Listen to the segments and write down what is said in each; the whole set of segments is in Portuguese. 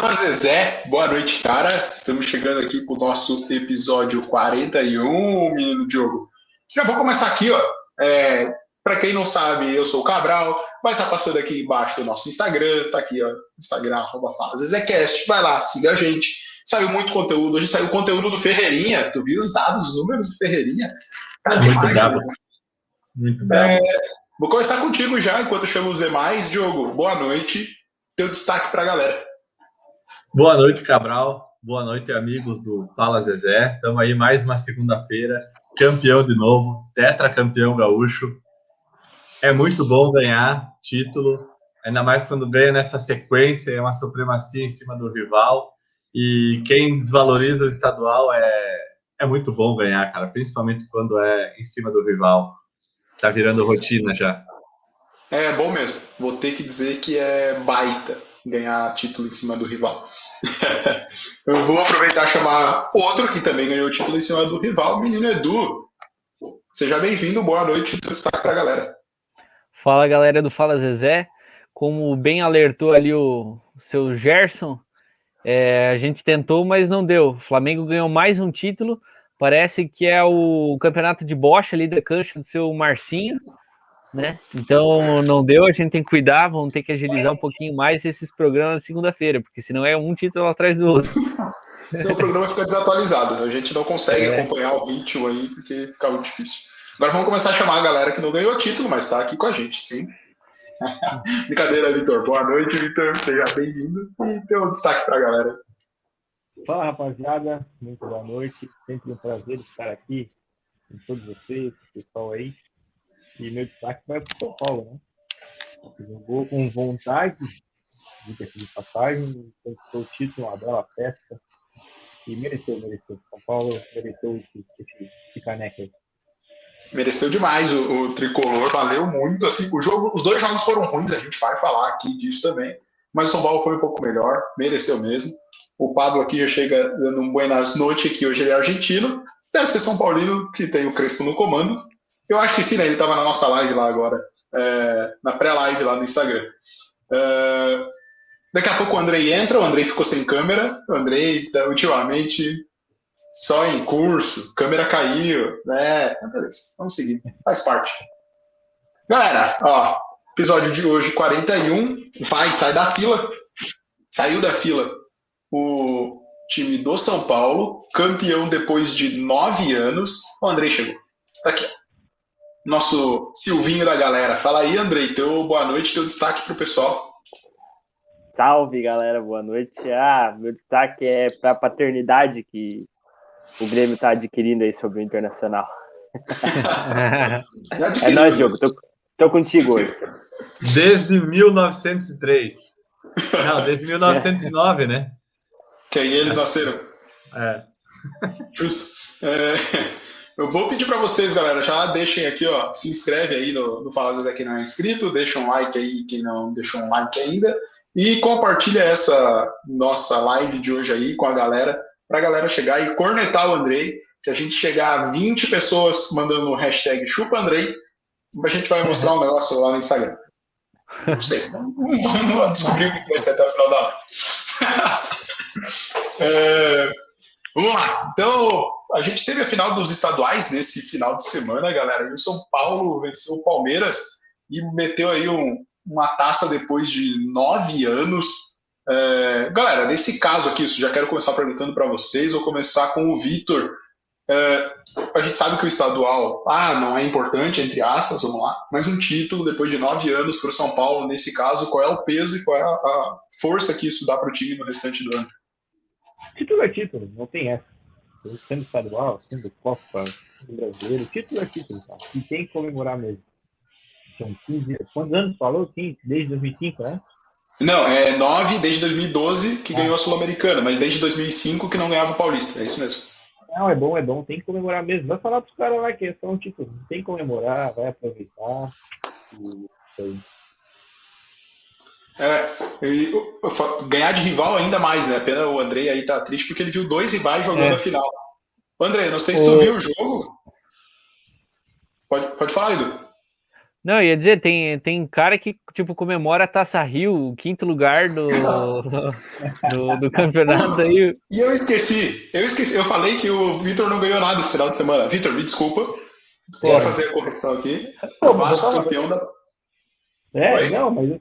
Fala Zezé, boa noite, cara. Estamos chegando aqui para o nosso episódio 41, menino Diogo. Já vou começar aqui, ó. É, para quem não sabe, eu sou o Cabral. Vai estar tá passando aqui embaixo o noo Instagram, tá aqui, ó. Instagram, arroba Fala Zezécast. Vai lá, siga a gente. Saiu muito conteúdo. Hoje saiu conteúdo do Ferreirinha. Tu viu os dados, os números do Ferreirinha? Cara, muito bravo. Muito bravo. É, vou começar contigo já, enquanto eu chamo os demais. Diogo, boa noite. Teu destaque para a galera. Boa noite, Cabral. Boa noite, amigos do Fala Zezé. Estamos aí mais uma segunda-feira, campeão de novo, tetracampeão gaúcho. É muito bom ganhar título, ainda mais quando ganha nessa sequência, é uma supremacia em cima do rival. E quem desvaloriza o estadual é, é muito bom ganhar, cara, principalmente quando é em cima do rival. Tá virando rotina já. É bom mesmo. Vou ter que dizer que é baita ganhar título em cima do rival. eu vou aproveitar e chamar outro que também ganhou título em cima do rival, o menino Edu. Seja bem-vindo, boa noite, destaque para a galera. Fala galera do Fala Zezé. Como bem alertou ali o seu Gerson, é, a gente tentou, mas não deu. O Flamengo ganhou mais um título. Parece que é o campeonato de bocha ali da cancha do seu Marcinho né? Então não deu, a gente tem que cuidar, vamos ter que agilizar um pouquinho mais esses programas segunda-feira, porque senão é um título atrás do outro. Senão o programa fica desatualizado, a gente não consegue é. acompanhar o ritmo aí, porque fica muito difícil. Agora vamos começar a chamar a galera que não ganhou título, mas está aqui com a gente, sim. Brincadeira, Vitor. Boa noite, Vitor. Seja bem-vindo e tem um destaque para a galera. Fala, rapaziada. Muito boa noite. Sempre um prazer estar aqui com todos vocês, pessoal aí. E meu destaque vai para o São Paulo, né? Jogou com vontade, de passagem, conquistou o título, uma bela festa. E mereceu, mereceu. São Paulo mereceu esse, esse, esse aí. Mereceu demais o, o, tricolor, valeu muito. Assim, o jogo, os dois jogos foram ruins, a gente vai falar aqui disso também. Mas o São Paulo foi um pouco melhor, mereceu mesmo. O Pablo aqui já chega dando um buenas noites, que hoje ele é argentino. Deve ser São Paulino, que tem o Crespo no comando. Eu acho que sim, né? Ele estava na nossa live lá agora, é, na pré-live lá no Instagram. É, daqui a pouco o Andrei entra, o Andrei ficou sem câmera. O Andrei, ultimamente, só em curso, câmera caiu, né? Beleza, vamos seguir, faz parte. Galera, ó, episódio de hoje 41, vai, sai da fila. Saiu da fila o time do São Paulo, campeão depois de nove anos. O Andrei chegou. Tá aqui, ó nosso Silvinho da galera. Fala aí, Andrei, teu boa noite, teu destaque para o pessoal. Salve, galera, boa noite. Ah, meu destaque é para a paternidade que o Grêmio está adquirindo aí sobre o Internacional. é nóis, Diogo, tô, tô contigo hoje. Desde 1903. Não, desde 1909, né? Que aí eles nasceram. É. Justo. É... Eu vou pedir para vocês, galera, já deixem aqui, ó, se inscreve aí no, no Fala Zé quem não é inscrito, deixa um like aí quem não deixou um like ainda e compartilha essa nossa live de hoje aí com a galera, para a galera chegar e cornetar o Andrei. Se a gente chegar a 20 pessoas mandando o hashtag chupa Andrei, a gente vai mostrar um negócio lá no Instagram. Não sei, vamos descobrir o que vai ser até o final da live. é, vamos lá, então a gente teve a final dos estaduais nesse final de semana, galera. E o São Paulo venceu o Palmeiras e meteu aí um, uma taça depois de nove anos. É, galera, nesse caso aqui, já quero começar perguntando para vocês. Vou começar com o Vitor. É, a gente sabe que o estadual, ah, não é importante, entre aspas, vamos lá, mas um título depois de nove anos para o São Paulo, nesse caso, qual é o peso e qual é a, a força que isso dá para o time no restante do ano? Título é título, não tem essa sendo estadual, sendo Copa Brasileiro, título é título, cara. E tem que comemorar mesmo. São 15, quantos anos falou? Sim, desde 2005, né? Não, é 9 desde 2012 que ah. ganhou a Sul-Americana, mas desde 2005 que não ganhava o Paulista, é isso mesmo. Não, é bom, é bom, tem que comemorar mesmo. Vai falar pros caras lá que é só um título, tem que comemorar, vai aproveitar. E é, e, ganhar de rival ainda mais, né? Pena o André aí tá triste porque ele viu dois rivais jogando é. a final. André, não sei se tu viu o jogo. Pode, pode falar, Edu. Não, ia dizer, tem, tem cara que, tipo, comemora a Taça Rio, o quinto lugar do, do, do campeonato aí. E eu esqueci, eu esqueci, eu falei que o Vitor não ganhou nada esse final de semana. Vitor, me desculpa. Quero fazer a correção aqui. O Vasco campeão da. É, Oi? não, mas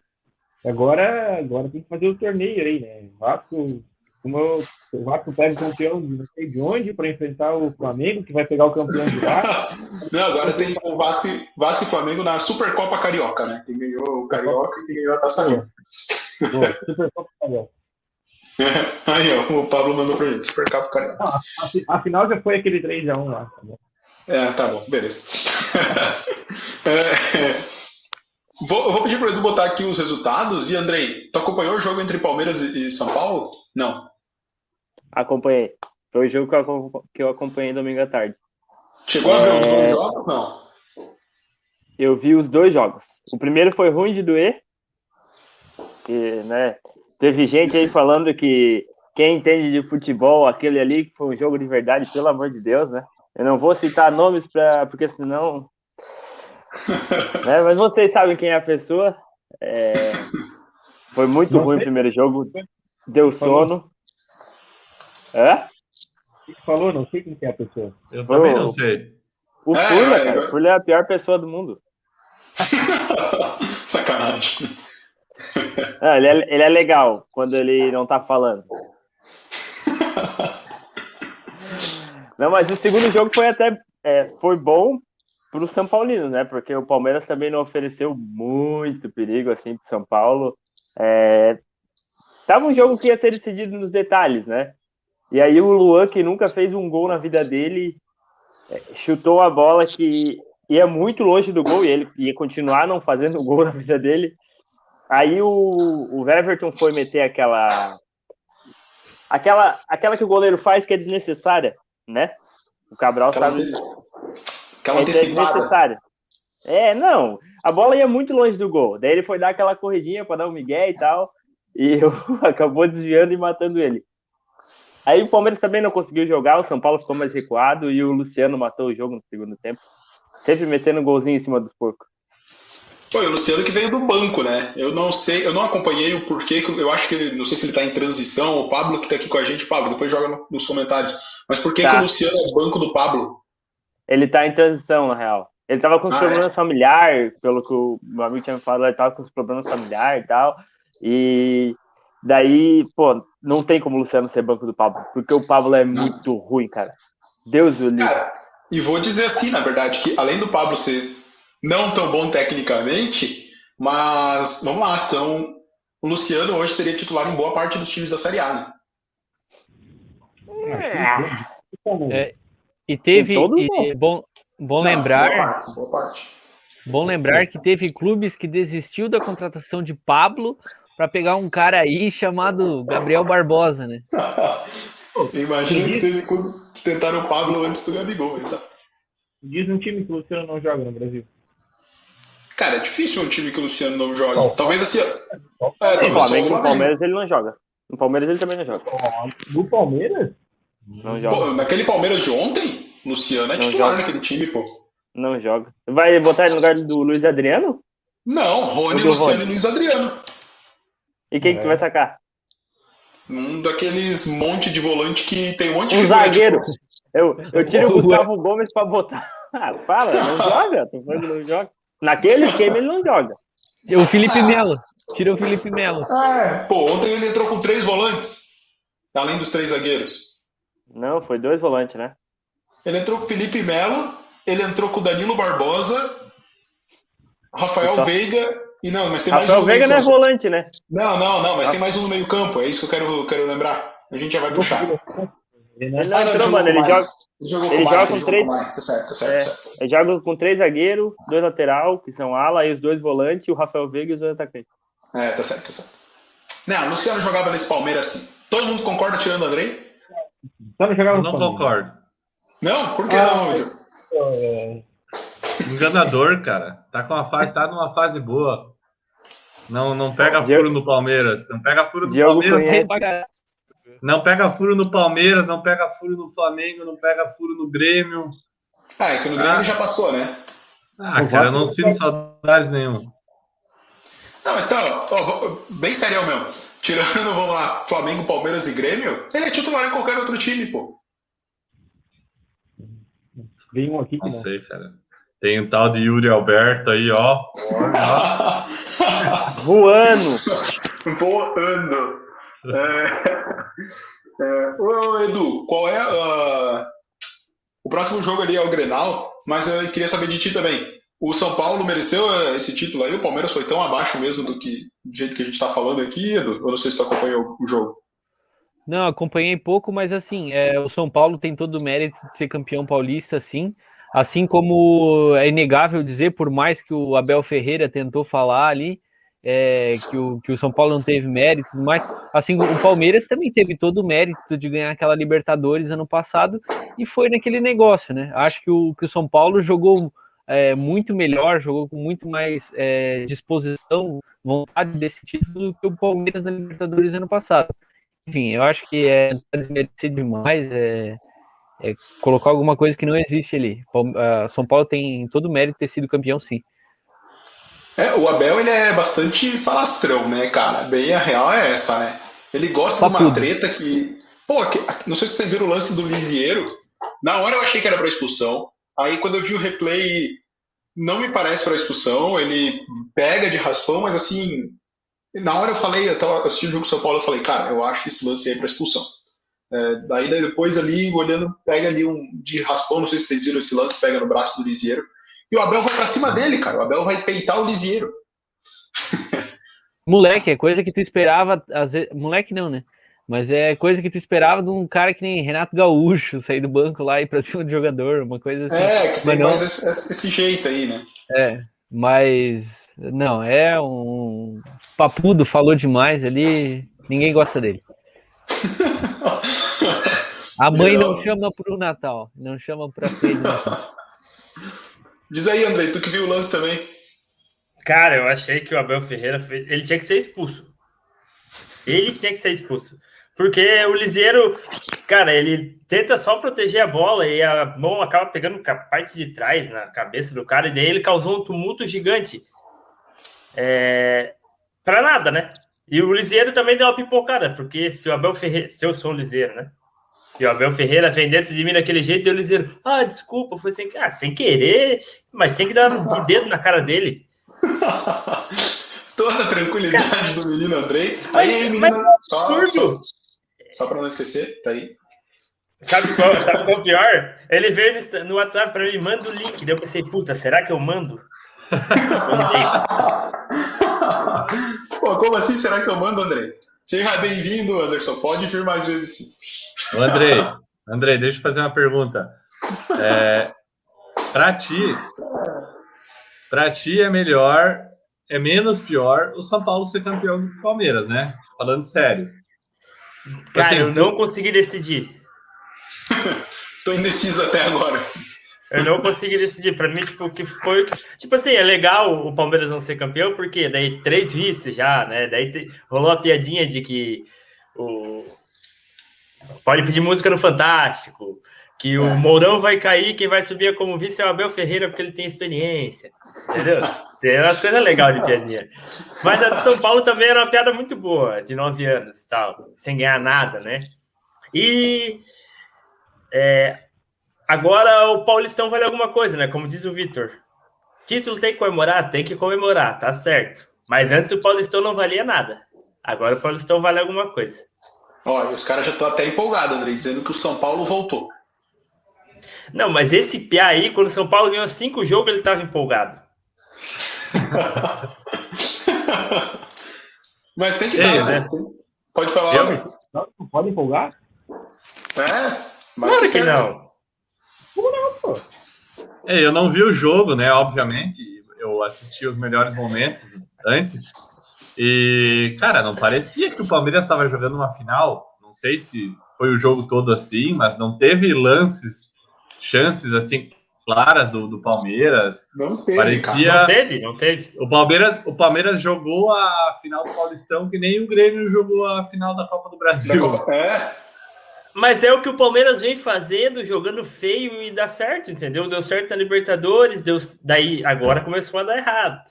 agora, agora tem que fazer o torneio aí, né? Vasco, como eu, o Vasco pega o campeão de não sei de onde para enfrentar o Flamengo, que vai pegar o campeão de lá. Não, agora tem o Vasco, Vasco e Flamengo na Supercopa Carioca, né? Quem ganhou o Carioca e quem ganhou a Taça Rio. Boa, Super Copa Carioca. Aí, ó, o Pablo mandou pra gente, Supercopa Carioca. Não, a, fi- a final já foi aquele 3x1 lá. tá? É, tá bom, beleza. É, vou, eu vou pedir pro Edu botar aqui os resultados. E, Andrei, tu acompanhou o jogo entre Palmeiras e e São Paulo? Não. Acompanhei. Foi o jogo que eu, acompanhei domingo à tarde. Chegou a ver os É. dois jogos? Não. Eu vi os dois jogos. O primeiro foi ruim de doer. Que, né, teve gente aí falando que quem entende de futebol, aquele ali que foi um jogo de verdade, pelo amor de Deus, né? Eu não vou citar nomes pra, porque senão. né, mas vocês sabem quem é a pessoa. É, foi muito ruim o primeiro jogo. Deu Falou. sono. Hã? O que que falou? Não sei quem que é a pessoa. Eu também Ô. não sei. O É, Furla, é, cara. é. O Furla é a pior pessoa do mundo. Sacanagem. Ah, ele, é, ele é legal quando ele não tá falando. Não, mas o segundo jogo foi até é, foi bom pro São Paulino, né? Porque o Palmeiras também não ofereceu muito perigo assim pro São Paulo. É, tava um jogo que ia ser decidido nos detalhes, né? E aí o Luan, que nunca fez um gol na vida dele, é, chutou a bola que ia muito longe do gol e ele ia continuar não fazendo gol na vida dele. Aí o, o Everton foi meter aquela, aquela. Aquela que o goleiro faz que é desnecessária, né? O Cabral sabe. Aquela é antecipada. É, não. A bola ia muito longe do gol. Daí ele foi dar aquela corridinha para dar um migué e tal. E acabou desviando e matando ele. Aí o Palmeiras também não conseguiu jogar, o São Paulo ficou mais recuado e o Luciano matou o jogo no segundo tempo. Sempre metendo um golzinho em cima dos porcos. E o Luciano que veio do banco, né? Eu não sei, eu não acompanhei o porquê, que eu acho que ele, não sei se ele tá em transição, o Pablo que tá aqui com a gente, Pablo, depois joga no- nos comentários. Mas por que, Tá. que o Luciano é banco do Pablo? Ele tá em transição, na real. Ele tava com os Ah, problemas familiares, pelo que o meu amigo tinha me falado, ele tava com os problemas familiares e tal. E daí, pô, não tem como o Luciano ser banco do Pablo, porque o Pablo é muito ruim, cara. Deus o livre. E vou dizer assim, na verdade, que além do Pablo ser não tão bom tecnicamente, mas vamos lá, são. O Luciano hoje seria titular em boa parte dos times da Série A, né? É, E teve. E- bom, bom Não, lembrar. Boa parte, boa parte. Bom lembrar que teve clubes que desistiu da contratação de Pablo para pegar um cara aí chamado Gabriel Barbosa, né? Imagina que teve clubes que tentaram o Pablo antes do Gabigol, sabe? Diz um time que o Luciano não joga no Brasil. Cara, é difícil um time que o Luciano não joga. Bom. Talvez assim. ó. É, No talvez Flamengo, o no. Palmeiras ele não joga. No Palmeiras ele também não joga. No Palmeiras? Não joga. Pô, naquele Palmeiras de ontem, Luciano é Não titular joga. naquele time, pô. Não joga. Vai botar ele no lugar do Luiz Adriano? Não, Rony, Luciano Rony. e Luiz Adriano. E quem que tu vai sacar? Um daqueles monte de volante que tem um monte de Um figura, zagueiro. tipo, Eu, eu tiro o Gustavo Gomes pra botar. Ah, fala, não joga. Tô falando que não joga. Naquele esquema ele não joga. O Felipe Melo. Tira o Felipe Melo. É, pô, ontem ele entrou com três volantes, além dos três zagueiros. Não, foi dois volantes, né? Ele entrou com o Felipe Melo, ele entrou com o Danilo Barbosa, Rafael Então. Veiga e não, mas tem mais Rafael um no Veiga não é volante, né? Não, não, não, mas Ah. tem mais um no meio-campo, é isso que eu quero, quero lembrar. A gente já vai puxar. Ele não Ah, não, entrou, mano. Ele joga. Ele jogou ele com joga com três- jogou mais. Tá certo, tá certo, tá certo. ele joga com três zagueiros, dois lateral, que são ala, e os dois volantes, e o Rafael Veiga e os dois atacantes. É, tá certo, tá certo. Não, o Luciano jogava nesse Palmeiras assim. Todo mundo concorda tirando o Andrei? Só não jogava Eu não concordo. Não? Por que Ah, não? É, Enganador, cara. Tá com uma fase, tá numa fase boa. Não, não pega Diego- furo no Palmeiras. Não pega furo no Diogo Palmeiras. conhece. Não pega furo no Palmeiras, não pega furo no Flamengo, não pega furo no Grêmio. Ah, é que no Grêmio Ah. já passou, né? Ah, cara, eu não sinto saudades nenhuma. Não, mas tá, ó, bem sério mesmo. Tirando, vamos lá, Flamengo, Palmeiras e Grêmio, ele é titular em qualquer outro time, pô. Vem um aqui que Não não. sei, cara. Tem o tal de Yuri Alberto aí, ó. Voando. Voando. É, é, ô, Edu, qual é a- o próximo jogo ali é o Grenal, mas eu queria saber de ti também. O São Paulo mereceu eh, esse título aí? O Palmeiras foi tão abaixo mesmo do que do jeito que a gente tá falando aqui, Edu? Eu não sei se tu acompanhou o jogo. Não, acompanhei pouco, mas assim, é, o São Paulo tem todo o mérito de ser campeão paulista, sim. Assim como é inegável dizer, por mais que o Abel Ferreira tentou falar ali, é, que, o, que o São Paulo não teve mérito, mas assim, o Palmeiras também teve todo o mérito de ganhar aquela Libertadores ano passado e foi naquele negócio, né? Acho que o, que o São Paulo jogou é, muito melhor, jogou com muito mais é, disposição, vontade desse título do que o Palmeiras na Libertadores ano passado enfim, eu acho que é desmerecer demais, é, é colocar alguma coisa que não existe ali. Ah, São Paulo tem todo o mérito de ter sido campeão, sim. É, o Abel ele é bastante falastrão, né, cara? Bem a real é essa, né? Ele gosta de uma treta que. Pô, que- não sei se vocês viram o lance do Lisieiro. Na hora eu achei que era pra expulsão. Aí quando eu vi o replay, não me parece pra expulsão. Ele pega de raspão, mas assim. Na hora eu falei, eu tava assistindo o jogo do São Paulo, eu falei, cara, eu acho esse lance aí pra expulsão. É, daí depois ali, olhando, pega ali um de raspão, não sei se vocês viram esse lance, pega no braço do Lisieiro. E o Abel vai pra cima dele, cara. O Abel vai peitar o Lisieiro. Moleque, é coisa que tu esperava, às vezes, moleque não, né? Mas é coisa que tu esperava de um cara que nem Renato Gaúcho sair do banco lá e ir pra cima do jogador, uma coisa assim. É, que tem Mas não- mais esse, esse jeito aí, né? É, mas não, é um papudo, falou demais ali, ninguém gosta dele. A mãe não Não. chama pro Natal, não chama pra Natal. Diz aí, Andrei, tu que viu o lance também. Cara, eu achei que o Abel Ferreira fez... ele tinha que ser expulso. Ele tinha que ser expulso. Porque o Lisieiro, cara, ele tenta só proteger a bola e a mão acaba pegando a parte de trás na cabeça do cara, e daí ele causou um tumulto gigante. É... Pra nada, né? E o Lisieiro também deu uma pipocada, porque se o Abel Ferreira, se eu sou o Lisieiro, né? E o Abel Ferreira vem dentro de mim daquele jeito, e o Lisieiro, ah, desculpa, foi sem, ah, sem querer, mas tinha que dar de dedo na cara dele. Toda a tranquilidade do menino Andrei. Mas- Aí, menino, mas é só, só, Absurdo! só pra não esquecer, tá aí. Sabe qual, sabe qual é o pior? Ele veio no, WhatsApp pra mim, manda o link. Daí eu pensei, puta, será que eu mando? Pô, como assim? Será que eu mando, Andrei? Seja bem-vindo, Anderson. Pode vir mais vezes sim. Ô, Andrei, Andrei, deixa eu fazer uma pergunta. É, pra ti, pra ti é melhor, é menos pior o São Paulo ser campeão do Palmeiras, né? Falando sério. Cara, Assim, eu não consegui decidir. Tô indeciso até agora. Eu não consegui decidir. Pra mim, tipo, que foi. Tipo assim, é legal o Palmeiras não ser campeão, porque daí três vices já, né? Daí te- rolou a piadinha de que o. Pode pedir música no Fantástico. Que o Mourão vai cair, quem vai subir como vice é o Abel Ferreira, porque ele tem experiência. Entendeu? Tem umas coisas legais de piadinha. Mas a de São Paulo também era uma piada muito boa, de nove anos e tal, sem ganhar nada, né? E é, agora o Paulistão vale alguma coisa, né? Como diz o Vitor. Título tem que comemorar? Tem que comemorar, tá certo. Mas antes o Paulistão não valia nada. Agora o Paulistão vale alguma coisa. Ó, os caras já estão até empolgados, Andrei, dizendo que o São Paulo voltou. Não, mas esse Piá aí, quando o São Paulo ganhou cinco jogos, ele tava empolgado. Mas tem que dar, né? né? Pode falar, Eu? Não, não pode empolgar? É, mas Claro tá que certo. não. É, eu não vi o jogo, né? Obviamente, eu assisti os melhores momentos antes. E, cara, não parecia que o Palmeiras estava jogando uma final. Não sei se foi o jogo todo assim, mas não teve lances, chances assim claras do, do Palmeiras. Não teve, Parecia- cara. Não teve, não teve. O Palmeiras, o Palmeiras jogou a final do Paulistão que nem o Grêmio jogou a final da Copa do Brasil. Copa- É, Mas é o que o Palmeiras vem fazendo, jogando feio e dá certo, entendeu? Deu certo na Libertadores, deu daí agora começou a dar errado.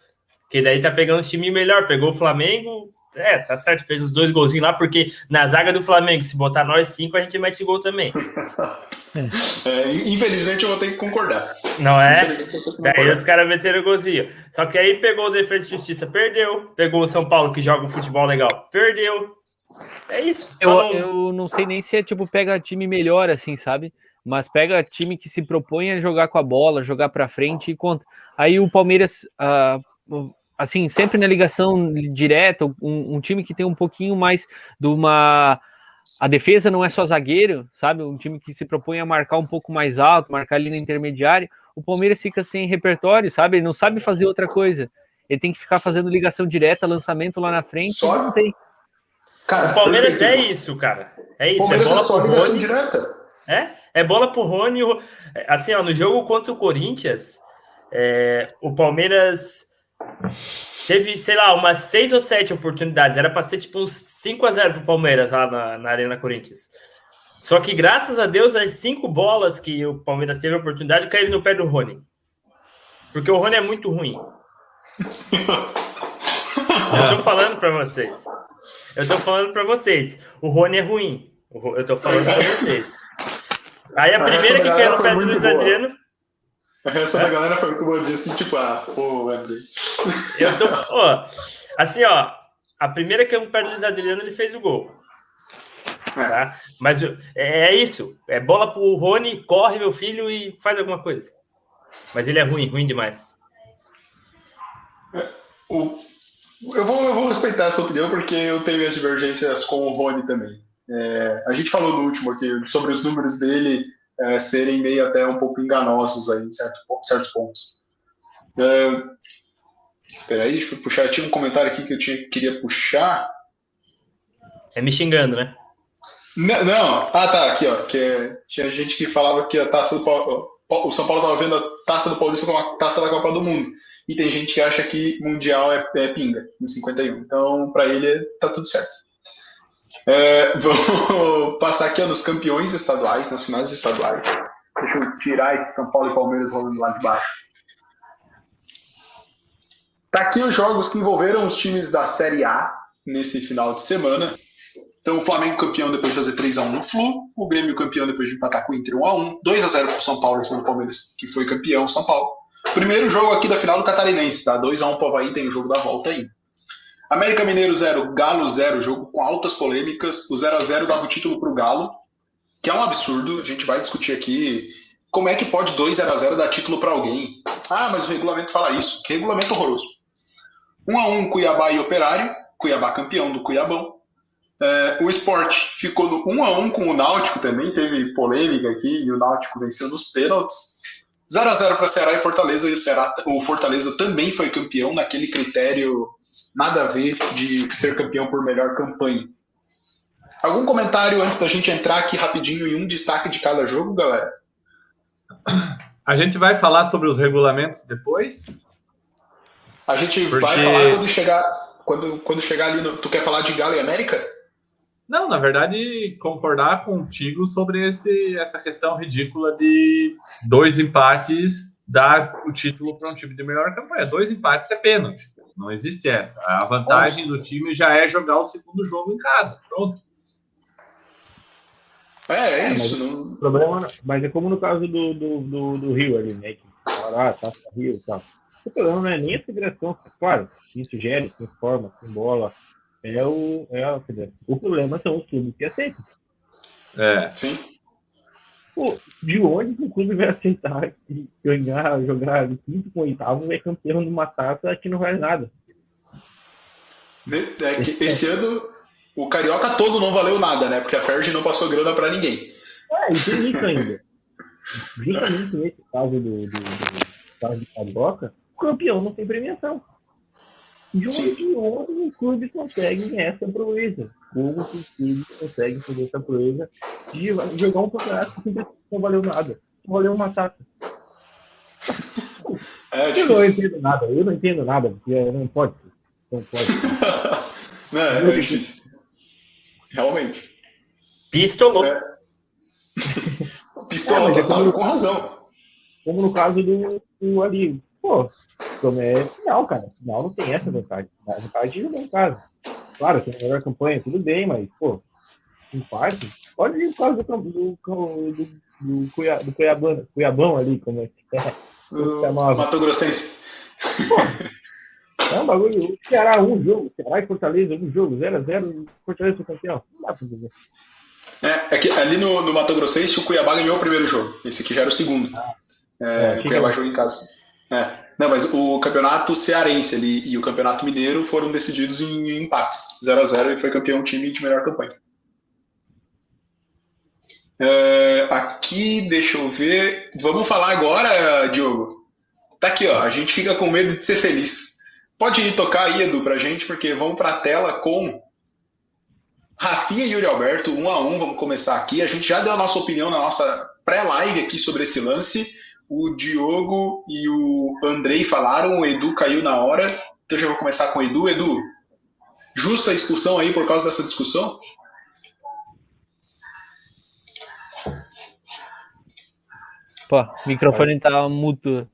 Porque daí tá pegando os time melhor, pegou o Flamengo, é, tá certo, fez os dois golzinhos lá, porque na zaga do Flamengo, se botar nós cinco, a gente mete gol também. É, infelizmente eu vou ter que concordar. Não é? Daí os caras meteram o golzinho. Só que aí pegou o Defesa e Justiça, perdeu. Pegou o São Paulo, que joga um futebol legal, perdeu. É isso. Eu não... eu não sei nem se é tipo, pega time melhor, assim, sabe? Mas pega time que se propõe a jogar com a bola, jogar para frente e conta. Aí o Palmeiras, uh, assim, sempre na ligação direta, um, um time que tem um pouquinho mais de uma a defesa não é só zagueiro, sabe? Um time que se propõe a marcar um pouco mais alto, marcar ali na intermediária. O Palmeiras fica sem repertório, sabe? Ele não sabe fazer outra coisa. Ele tem que ficar fazendo ligação direta, lançamento lá na frente. Só não tem. Cara, o Palmeiras perfeito. é isso, cara. É isso. Palmeiras é bola é só ligação direta. É? É bola pro Rony. Assim, ó, no jogo contra o Corinthians, é, o Palmeiras teve, sei lá, umas seis ou sete oportunidades. Era para ser tipo uns 5 a 0 pro Palmeiras lá na, na Arena Corinthians. Só que graças a Deus, as cinco bolas que o Palmeiras teve a oportunidade caíram no pé do Rony. Porque o Rony é muito ruim. Eu tô falando para vocês. Eu tô falando para vocês. O Rony é ruim. Eu tô falando para vocês. Aí a primeira que caiu no pé do Luiz Adriano a reação é? da galera foi muito boa disso, assim, tipo, ah, pô, André. Eu tô. Ó, assim, ó, a primeira que eu pego Luiz Adriano, ele fez o gol. É. Tá? Mas é, é isso. É bola pro Rony, corre, meu filho, e faz alguma coisa. Mas ele é ruim, ruim demais. É, o, eu, vou, eu vou respeitar a sua opinião, porque eu tenho as divergências com o Rony também. É, a gente falou no último aqui sobre os números dele é, serem meio até um pouco enganosos aí em certo, certos pontos. É, peraí, deixa eu puxar. Tinha um comentário aqui que eu tinha, queria puxar. É me xingando, né? Não, não. ah tá, aqui ó, que é, tinha gente que falava que a taça do o São Paulo estava vendo a taça do Paulista como a taça da Copa do Mundo. E tem gente que acha que Mundial é, é pinga, no 51. Então, para ele, tá tudo certo. É, vou passar aqui ó, nos campeões estaduais, nas finais estaduais. Deixa eu tirar esse São Paulo e Palmeiras rolando lá de baixo. Tá aqui os jogos que envolveram os times da Série A nesse final de semana. Então, o Flamengo campeão depois de fazer 3x1 no Flu, o Grêmio campeão depois de empatar com o Inter 1x1, 2x0 para o São Paulo, o Palmeiras, que foi campeão, São Paulo. Primeiro jogo aqui da final do Catarinense, tá? 2x1 para o Havaí, tem o jogo da volta aí. América Mineiro 0, Galo 0, jogo com altas polêmicas. O 0 a 0 dava o título para o Galo, que é um absurdo. A gente vai discutir aqui como é que pode 2 0 a 0 dar título para alguém. Ah, mas o regulamento fala isso. Que regulamento horroroso. 1 a 1 Cuiabá e Operário. Cuiabá campeão do Cuiabão. É, o Sport ficou no 1 a 1 com o Náutico também, teve polêmica aqui e o Náutico venceu nos pênaltis. 0 a 0 para Ceará e Fortaleza e o, Ceará, o Fortaleza também foi campeão naquele critério nada a ver de ser campeão por melhor campanha. Algum comentário antes da gente entrar aqui rapidinho em um destaque de cada jogo, galera? A gente vai falar sobre os regulamentos depois? A gente Porque... vai falar quando chegar, quando, quando chegar ali no. Tu quer falar de Galo e América? Não, na verdade, concordar contigo sobre esse, essa questão ridícula de dois empates dar o título para um time de melhor campanha. Dois empates é pênalti. Não existe essa. A vantagem do time já é jogar o segundo jogo em casa. Pronto. É, é, é isso. Mas, não... problema, mas é como no caso do, do, do, do Rio ali, né? Que ah, tá Rio e tal. O problema não é nem a federação, claro, isso gera, se informa, se bola. É o, é. O problema são os clubes que aceitam. É. Sim. Pô, de onde o clube vai aceitar ganhar, jogar de quinto com oitavo é campeão de uma taça que não vale nada? É que esse ano o Carioca todo não valeu nada, né? Porque a Ferdi não passou grana para ninguém. É, e tem isso ainda. Justamente nesse caso do, do, do caso de Carioca, o campeão não tem premiação. De onde, os clubes conseguem essa proeza? Como os clubes conseguem fazer essa proeza de jogar um campeonato que não valeu nada? Não valeu uma taça. É eu não entendo nada, eu não entendo nada, porque não pode. Não pode. não, é, é difícil. Realmente. Pistolou. É, pistola É, total como- com razão. Como no caso do, do ali. Pô, Tomé, final, cara. Final não tem essa vantagem. A vantagem é jogar em casa. Claro, tem a melhor campanha, tudo bem, mas, pô, empate. Pode ir por causa do, do, do, do, Cuiá, do Cuiabano, Cuiabão ali, como é que é. O chamava? Mato Grossense. É um bagulho. O Ceará, um jogo. Ceará e Fortaleza, um jogo. 0x0, Fortaleza foi campeão. Não dá pra dizer. É, é que ali no, no Mato Grossense o Cuiabá ganhou o primeiro jogo. Esse aqui já era o segundo. É, É, achei o Cuiabá jogou em casa. É. Não, mas o campeonato cearense ali e o campeonato mineiro foram decididos em empates. 0 a 0 e foi campeão time de melhor campanha. É, aqui, deixa eu ver. Vamos falar agora, Diogo. Tá aqui, ó. A gente fica com medo de ser feliz. Pode ir tocar aí, Edu, pra gente, porque vamos pra tela com Rafinha e Yuri Alberto, um a um. Vamos começar aqui. A gente já deu a nossa opinião na nossa pré-live aqui sobre esse lance. O Diogo e o Andrei falaram, o Edu caiu na hora. Então já vou começar com o Edu. Edu, justa a expulsão aí por causa dessa discussão? Pô, o microfone tá mudo.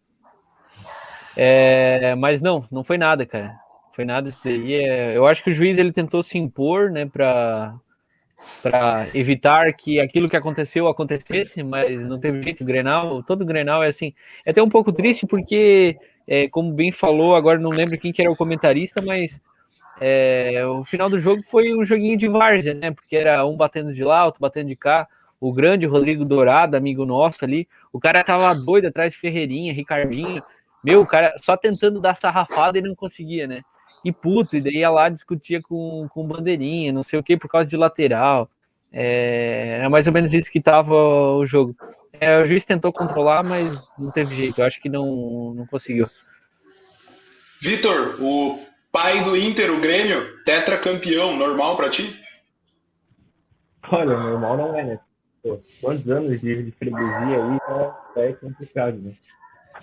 É, mas não, não foi nada, cara. Foi nada isso daí. É, eu acho que o juiz ele tentou se impor, né, para para evitar que aquilo que aconteceu acontecesse, mas não teve jeito. O Grenal, todo Grenal é assim. É até um pouco triste porque, é, como bem falou, agora não lembro quem que era o comentarista, mas é, o final do jogo foi um joguinho de várzea, né? Porque era um batendo de lá, outro batendo de cá. O grande Rodrigo Dourado, amigo nosso ali, o cara tava doido atrás de Ferreirinha, Ricardinho. Meu, o cara só tentando dar sarrafada e não conseguia, né? E puto, e daí ia lá discutia com, com bandeirinha, não sei o que, por causa de lateral. É, era mais ou menos isso que tava o jogo. É, o juiz tentou controlar, mas não teve jeito. Eu acho que não, não conseguiu. Vitor, o pai do Inter, o Grêmio, tetracampeão, normal pra ti? Olha, normal não é, né? Pô, quantos anos de, de freguesia aí tá, é complicado, né?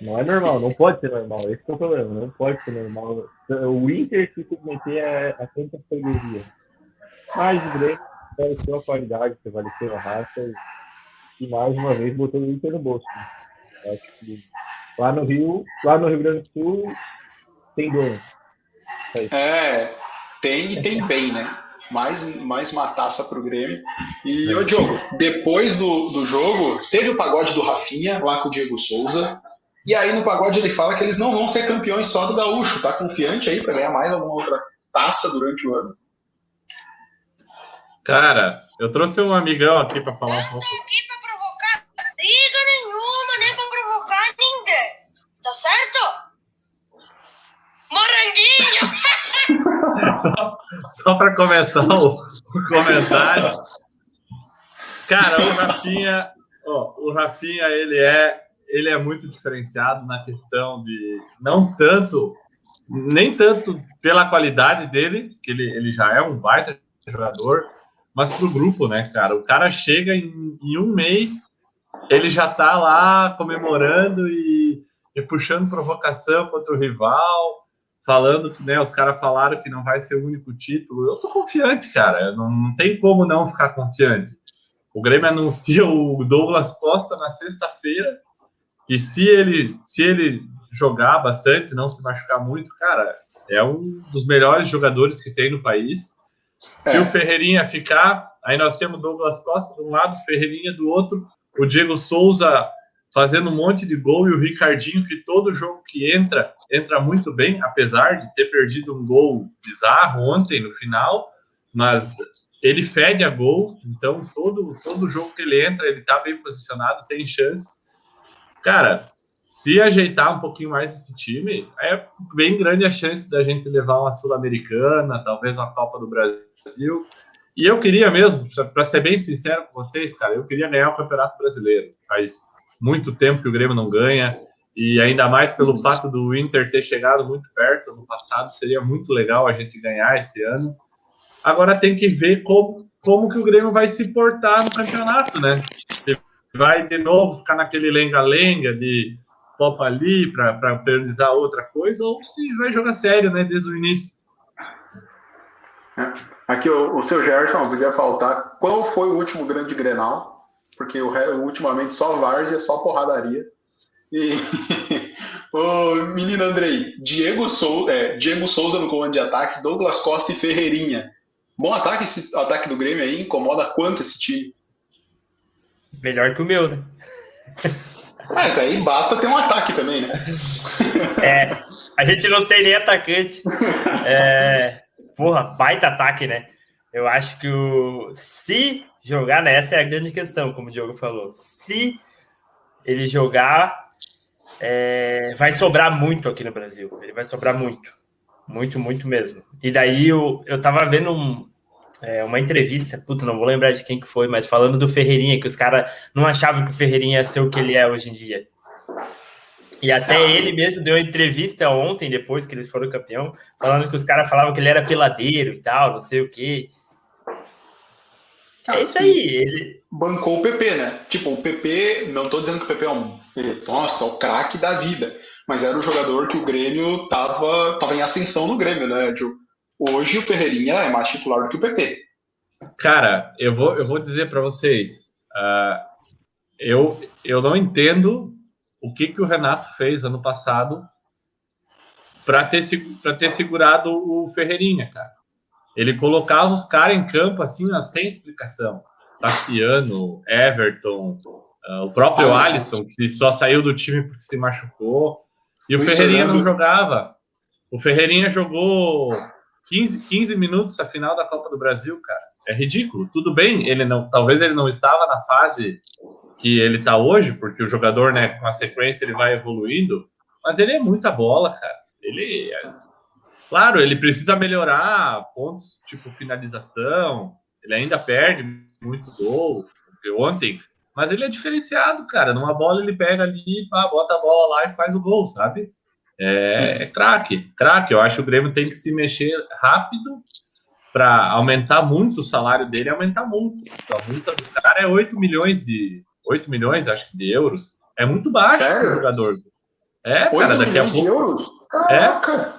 Não é normal, não pode ser normal. Esse é o problema, não pode ser normal. O Inter se submeter a, a tanta freguesia. Mas o Grêmio prevaleceu a qualidade, prevaleceu a raça e, e mais uma vez botou o Inter no bolso. Lá no Rio, lá no Rio Grande do Sul, tem dono. É, tem e tem bem, né? Mais, mais uma taça pro Grêmio. E, ô Diogo, depois do, do jogo, teve o pagode do Rafinha lá com o Diego Souza. E aí no pagode ele fala que eles não vão ser campeões só do Gaúcho. Tá confiante aí para ganhar mais alguma outra taça durante o ano? Cara, eu trouxe um amigão aqui para falar um pouco. aqui pra provocar briga nenhuma, nem pra provocar ninguém. Tá certo? Moranguinho! só só para começar o, o comentário. Cara, o Rafinha, ó, o Rafinha, ele é, ele é muito diferenciado na questão de não tanto, nem tanto pela qualidade dele, que ele, ele já é um baita jogador, mas pro grupo, né, cara? O cara chega em, em um mês, ele já tá lá comemorando e, e puxando provocação contra o rival, falando que né, os caras falaram que não vai ser o único título. Eu tô confiante, cara. Não, não tem como não ficar confiante. O Grêmio anuncia o Douglas Costa na sexta-feira. E se ele, se ele jogar bastante, não se machucar muito, cara, é um dos melhores jogadores que tem no país. Se É. o Ferreirinha ficar, aí nós temos Douglas Costa de um lado, Ferreirinha do outro, o Diego Souza fazendo um monte de gol e o Ricardinho, que todo jogo que entra, entra muito bem, apesar de ter perdido um gol bizarro ontem no final, mas ele fede a gol, então todo, todo jogo que ele entra, ele tá bem posicionado, tem chance. Cara, se ajeitar um pouquinho mais esse time, é bem grande a chance da gente levar uma Sul-Americana, talvez uma Copa do Brasil. E eu queria mesmo, para ser bem sincero com vocês, cara, eu queria ganhar o Campeonato Brasileiro. Faz muito tempo que o Grêmio não ganha, e ainda mais pelo fato do Inter ter chegado muito perto no passado, seria muito legal a gente ganhar esse ano. Agora tem que ver como, como que o Grêmio vai se portar no campeonato, né? Vai de novo ficar naquele lenga-lenga de Copa ali para priorizar outra coisa, ou se vai jogar sério, né, desde o início. Aqui o, o seu Gerson, podia faltar. Qual foi o último grande Grenal? porque o, ultimamente só várzea, só porradaria. E o menino Andrei, Diego, Sou, é, Diego Souza no comando de ataque, Douglas Costa e Ferreirinha. Bom ataque esse ataque do Grêmio aí, incomoda quanto esse time? Melhor que o meu, né? Mas aí basta ter um ataque também, né? É, a gente não tem nem atacante. É, porra, baita ataque, né? Eu acho que o. Se jogar, né? Essa é a grande questão, como o Diogo falou. Se ele jogar, é, vai sobrar muito aqui no Brasil. Ele vai sobrar muito. Muito, muito mesmo. E daí eu, eu tava vendo um, é, uma entrevista, puta, não vou lembrar de quem que foi, mas falando do Ferreirinha, que os caras não achavam que o Ferreirinha ia ser o que ele é hoje em dia. E até ele mesmo deu uma entrevista ontem, depois que eles foram campeão, falando que os caras falavam que ele era peladeiro e tal, não sei o quê. É isso aí. Ele... Bancou o PP, né? Tipo, o PP, não tô dizendo que o PP é um. Nossa, o craque da vida. Mas era o jogador que o Grêmio tava, tava em ascensão no Grêmio, né, Gil? Hoje o Ferreirinha é mais titular do que o PP. Cara, eu vou, eu vou dizer para vocês, ah, eu, eu não entendo o que, que o Renato fez ano passado para ter, pra ter segurado o Ferreirinha, cara. Ele colocava os caras em campo assim, sem explicação. Tassiano, Everton, ah, o próprio Alisson. Alisson, que só saiu do time porque se machucou. E o Ferreirinha não jogava. O Ferreirinha jogou 15, 15 minutos a final da Copa do Brasil, cara. É ridículo. Tudo bem, ele não, talvez ele não estava na fase que ele está hoje, porque o jogador, né, com a sequência ele vai evoluindo, mas ele é muita bola, cara. Ele é- claro, ele precisa melhorar pontos tipo finalização. Ele ainda perde muito gol, ontem, mas ele é diferenciado, cara. Numa bola ele pega ali, pá, bota a bola lá e faz o gol, sabe? É, é craque, craque. Eu acho que o Grêmio tem que se mexer rápido para aumentar muito o salário dele, aumentar muito. A multa do cara é 8 milhões de 8 milhões, acho que de euros. É muito baixo Sério? jogador. É, 8 cara, daqui a de pouco euros? Caraca!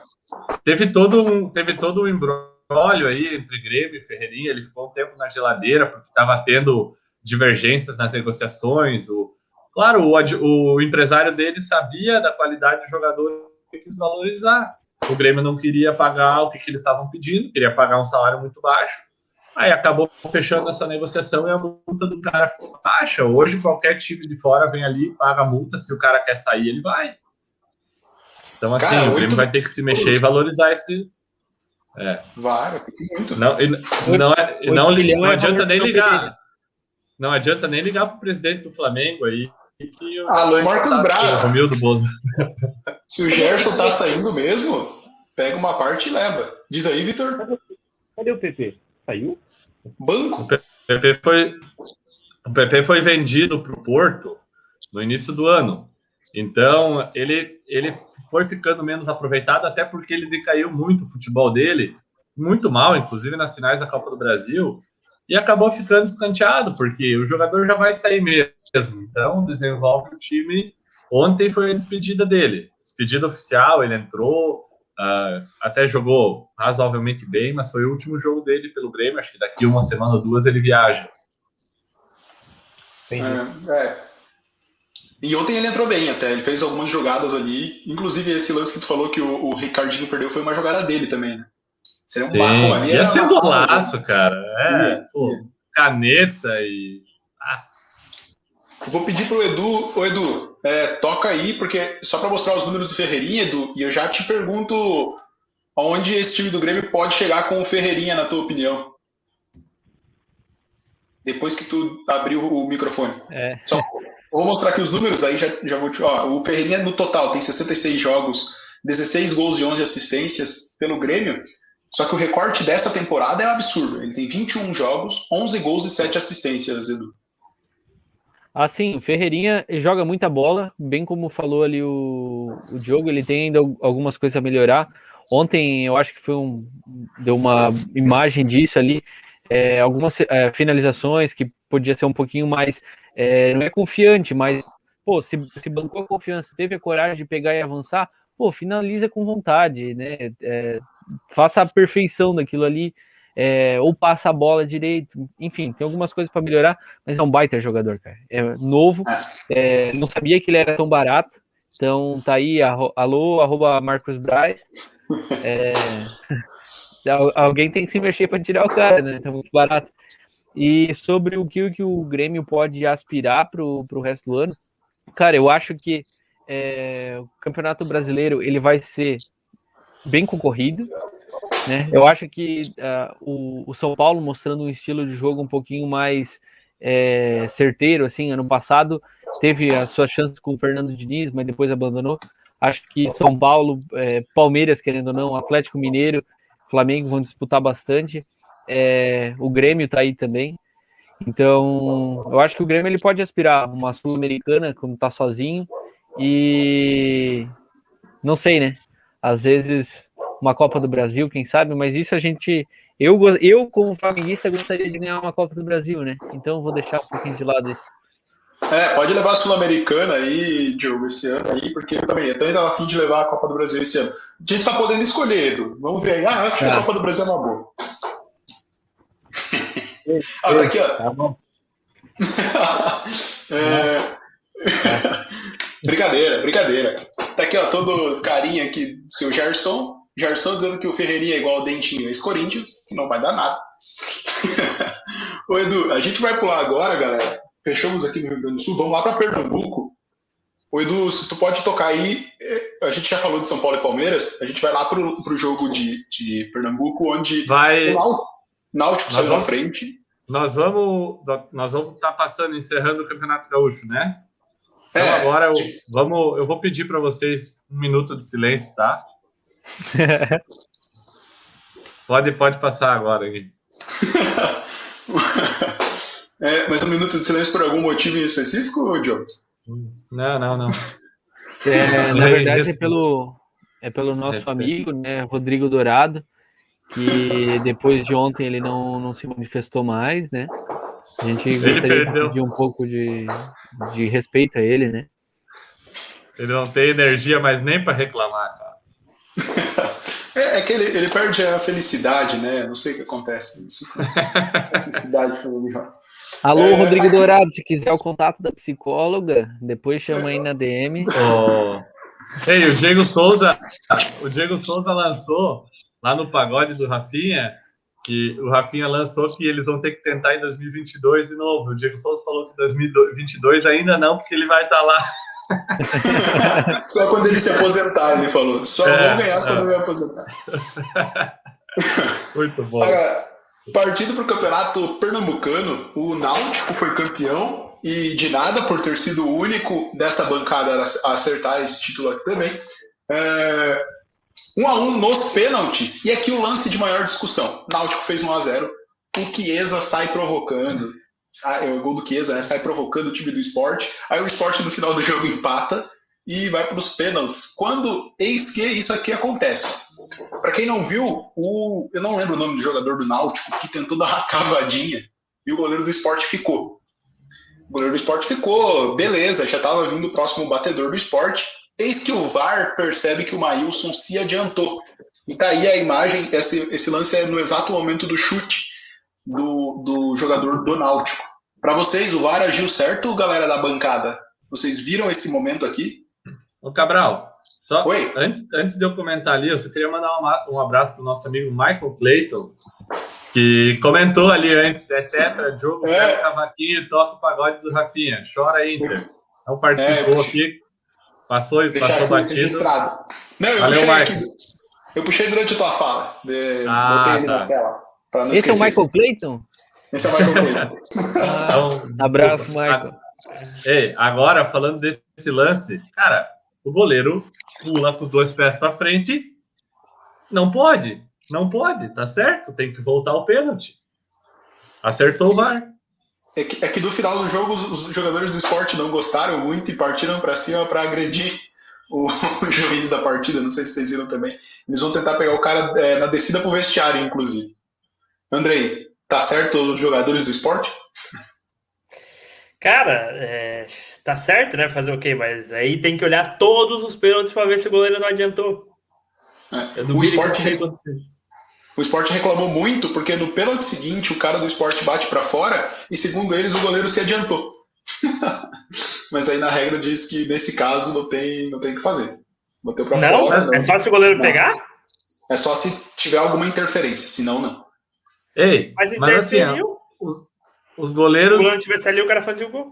teve todo um teve todo um embrólio aí entre Grêmio e Ferreirinha. Ele ficou um tempo na geladeira porque estava tendo divergências nas negociações. O, claro, o, o empresário dele sabia da qualidade do jogador e quis valorizar. O Grêmio não queria pagar o que, que eles estavam pedindo, queria pagar um salário muito baixo. Aí acabou fechando essa negociação e a multa do cara ficou baixa. Hoje qualquer time de fora vem ali, paga a multa. Se o cara quer sair, ele vai. Então, assim, Cara, o Grêmio oito- vai ter que se mexer e valorizar esse, Vai, vai ter que ir muito. não, e, não, é, não, não é adianta nem não ligar. Não adianta nem ligar pro presidente do Flamengo aí. O- Alô, Marcos o Braz. Romildo Bozo. Se o Gerson tá saindo mesmo, pega uma parte e leva. Diz aí, Vitor. Cadê o PP? Saiu? Banco? O PP foi, o PP foi vendido pro Porto no início do ano. Então, ele, ele foi ficando menos aproveitado, até porque ele decaiu muito o futebol dele, muito mal, inclusive nas finais da Copa do Brasil, e acabou ficando escanteado, porque o jogador já vai sair mesmo. Então, desenvolve o time. Ontem foi a despedida dele, despedida oficial, ele entrou, ah, até jogou razoavelmente bem, mas foi o último jogo dele pelo Grêmio. Acho que daqui uma semana ou duas ele viaja. Entendi. É, é. E ontem ele entrou bem até, ele fez algumas jogadas ali. Inclusive, esse lance que tu falou que o, o Ricardinho perdeu foi uma jogada dele também, né? Seria um Sim, barco ali. ia ser golaço, cara. É, pô, caneta e. Ah, Vou pedir pro Edu, ô Edu, é, toca aí, porque só para mostrar os números do Ferreirinha, Edu, e eu já te pergunto aonde esse time do Grêmio pode chegar com o Ferreirinha, na tua opinião. Depois que tu abriu o microfone. É. Só, vou mostrar aqui os números, aí já, já vou te. Ó, o Ferreirinha no total tem 66 jogos, 16 gols e 11 assistências pelo Grêmio. Só que o recorte dessa temporada é um absurdo. Ele tem 21 jogos, 11 gols e 7 assistências, Edu. Assim, Ferreirinha joga muita bola, bem como falou ali o, o Diogo, ele tem ainda algumas coisas a melhorar. Ontem eu acho que foi um. deu uma imagem disso ali. é, algumas é, finalizações que podia ser um pouquinho mais. é, não é confiante, mas pô, se, se bancou a confiança, teve a coragem de pegar e avançar, pô, finaliza com vontade, né? É, faça a perfeição daquilo ali. É, ou passa a bola direito, enfim, tem algumas coisas para melhorar, mas é um baita jogador, cara. É novo, é, não sabia que ele era tão barato, então tá aí, alô, arroba Marcos Braz. É, alguém tem que se mexer para tirar o cara, né? Tá muito barato. E sobre o que, que o Grêmio pode aspirar para o resto do ano, cara, eu acho que é, o Campeonato Brasileiro ele vai ser bem concorrido. Né? Eu acho que uh, o, o, São Paulo mostrando um estilo de jogo um pouquinho mais é, certeiro, assim, ano passado teve as suas chances com o Fernando Diniz, mas depois abandonou. Acho que São Paulo, é, Palmeiras, querendo ou não, Atlético Mineiro, Flamengo vão disputar bastante. É, o Grêmio tá aí também. Então, eu acho que o Grêmio ele pode aspirar uma Sul-Americana quando tá sozinho. E não sei, né? Às vezes uma Copa do Brasil, quem sabe, mas isso a gente. Eu, eu como flamenguista, gostaria de ganhar uma Copa do Brasil, né? Então vou deixar um pouquinho de lado isso. É, pode levar a Sul-Americana aí, Diogo, esse ano aí, porque eu também, eu também tava afim de levar a Copa do Brasil esse ano. A gente tá podendo escolher, Edu. Vamos ver aí. Ah, acho que a tá. Copa do Brasil é uma boa. ah, tá aqui, ó. Tá bom. é... brincadeira, brincadeira. Tá aqui, ó, todo carinha aqui do seu Gerson. Gerson dizendo que o Ferreirinha é igual ao Dentinho ex-Corinthians, que não vai dar nada. Ô, Edu, a gente vai pular agora, galera. Fechamos aqui no Rio Grande do Sul, vamos lá para Pernambuco. Ô, Edu, se tu pode tocar aí, é, a gente já falou de São Paulo e Palmeiras, a gente vai lá pro, pro jogo de, de Pernambuco, onde vai... o Náutico saiu na frente. Nós vamos nós vamos estar tá passando, encerrando o Campeonato Gaúcho, né? Então é, agora eu, vamos, eu vou pedir para vocês um minuto de silêncio, tá? pode, pode passar agora, Gui. é, mas um minuto de silêncio por algum motivo em específico, Joe? Não, não, não. É, na verdade é pelo, é pelo nosso amigo, né, Rodrigo Dourado, que depois de ontem ele não, não se manifestou mais, né? A gente gostaria de pedir um pouco de, de respeito a ele, né? Ele não tem energia mais nem para reclamar, cara. É, é, que ele, ele perde a felicidade, né? Não sei o que acontece. Isso, a felicidade Alô, é... Rodrigo Dourado, se quiser o contato da psicóloga, depois chama aí na DM. Oh. Ei, o Diego Souza, o Diego Souza lançou lá no pagode do Rafinha, que o Rafinha lançou que eles vão ter que tentar em 2022 de novo. O Diego Souza falou que 2022 ainda não, porque ele vai estar lá Só quando ele se aposentar, ele falou. Só é, vou ganhar é. quando eu me aposentar. Muito bom. Agora, partindo para o campeonato pernambucano, o Náutico foi campeão e de nada por ter sido o único dessa bancada a acertar esse título aqui também. É, um a um nos pênaltis, e aqui o lance de maior discussão. Náutico fez 1 a 0 o Chiesa sai provocando, sai, o gol do Chiesa, né, sai provocando o time do esporte. Aí o esporte no final do jogo empata e vai para os pênaltis. Quando eis que isso aqui acontece. Para quem não viu, o, eu não lembro o nome do jogador do Náutico que tentou dar uma cavadinha e o goleiro do esporte ficou. O goleiro do esporte ficou, beleza, já estava vindo o próximo batedor do esporte. Eis que o VAR percebe que o Maílson se adiantou. E tá aí a imagem, esse, esse lance é no exato momento do chute do, do jogador do Náutico. Para vocês, o VAR agiu certo, galera da bancada? Vocês viram esse momento aqui? Ô Cabral, só Oi? Antes, antes de eu comentar ali, eu só queria mandar uma, um abraço para o nosso amigo Michael Clayton, que comentou ali antes, é tetra, jogo, é. pega cavaquinho, toca o pagode do Rafinha, chora Inter. Não participou é, aqui, passou, passou batido. Registrado. Não, eu Valeu, puxei aqui, eu puxei durante a tua fala, de, ah, botei ele tá. na tela. Esse esquecer. é o Michael Clayton? Esse é o Michael Clayton. então, abraço, Michael. Ei, agora, falando desse lance, cara, o goleiro pula com os dois pés para frente. Não pode, não pode, tá certo? Tem que voltar o pênalti. Acertou o VAR. É que, é que no final do jogo os, os jogadores do esporte não gostaram muito e partiram para cima para agredir o, o, juiz da partida. Não sei se vocês viram também. Eles vão tentar pegar o cara é, na descida pro vestiário, inclusive. Andrei, tá certo os jogadores do esporte? Cara, é, tá certo, né? Fazer o quê? Mas aí tem que olhar todos os pênaltis para ver se o goleiro não adiantou. É, o esporte, re... O esporte reclamou muito porque no pênalti seguinte o cara do esporte bate para fora e, segundo eles, o goleiro se adiantou. Mas aí na regra diz que nesse caso não tem, não tem o que fazer. Bateu pra não, fora. Não. É só se o goleiro não. pegar? É só se tiver alguma interferência, senão não. Ei, mas. Mas assim, os, os goleiros. Se o goleiro tivesse ali, o cara fazia o gol.